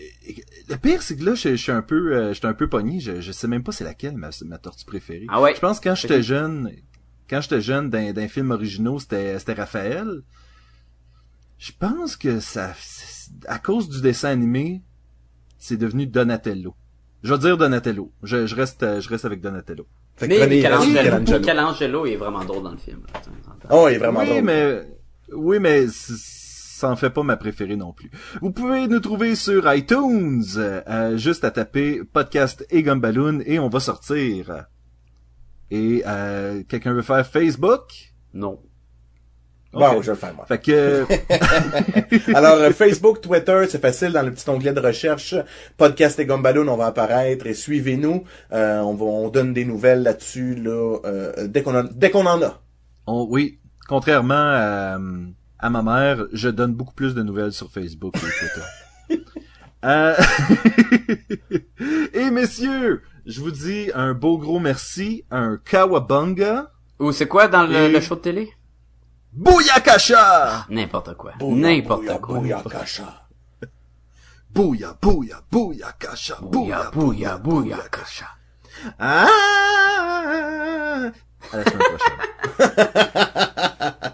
le pire, c'est que là, je, je suis un peu, euh, je suis un peu pogné. Je, je sais même pas c'est laquelle ma, ma tortue préférée. Ah ouais? Je pense que quand j'étais jeune, quand j'étais jeune d'un, d'un film originaux, c'était, c'était Raphaël. Je pense que ça, à cause du dessin animé, c'est devenu Donatello. Je vais dire Donatello. Je, je reste, je reste avec Donatello. Fait Mais Michelangelo, Michelangelo. Est vraiment drôle dans le film. là. Oh, il est vraiment oui, drôle. mais oui, mais ça en fait pas ma préférée non plus. Vous pouvez nous trouver sur iTunes, euh, juste à taper podcast et Gumballoon et on va sortir. Et euh, quelqu'un veut faire Facebook? Non. Bon, Ok. je vais le faire moi. Fait que Alors, euh, Facebook, Twitter, c'est facile dans le petit onglet de recherche. Podcast et Gumballoon, on va apparaître et suivez-nous. Euh, on, va, on donne des nouvelles là-dessus là, euh, dès qu'on en- dès qu'on en a. on, oui, contrairement à, à ma mère, je donne beaucoup plus de nouvelles sur Facebook et Twitter. Euh, et messieurs, je vous dis un beau gros merci, un kawabunga. Ou c'est quoi dans le, Et- le show de télé? Bouillakasha! N'importe quoi. Bouya, N'importe bouya, quoi. bouya, cacha. Bouya, bouya, bouillakasha, Bouya, bouya, bouya, cacha. Ah! À la semaine prochaine.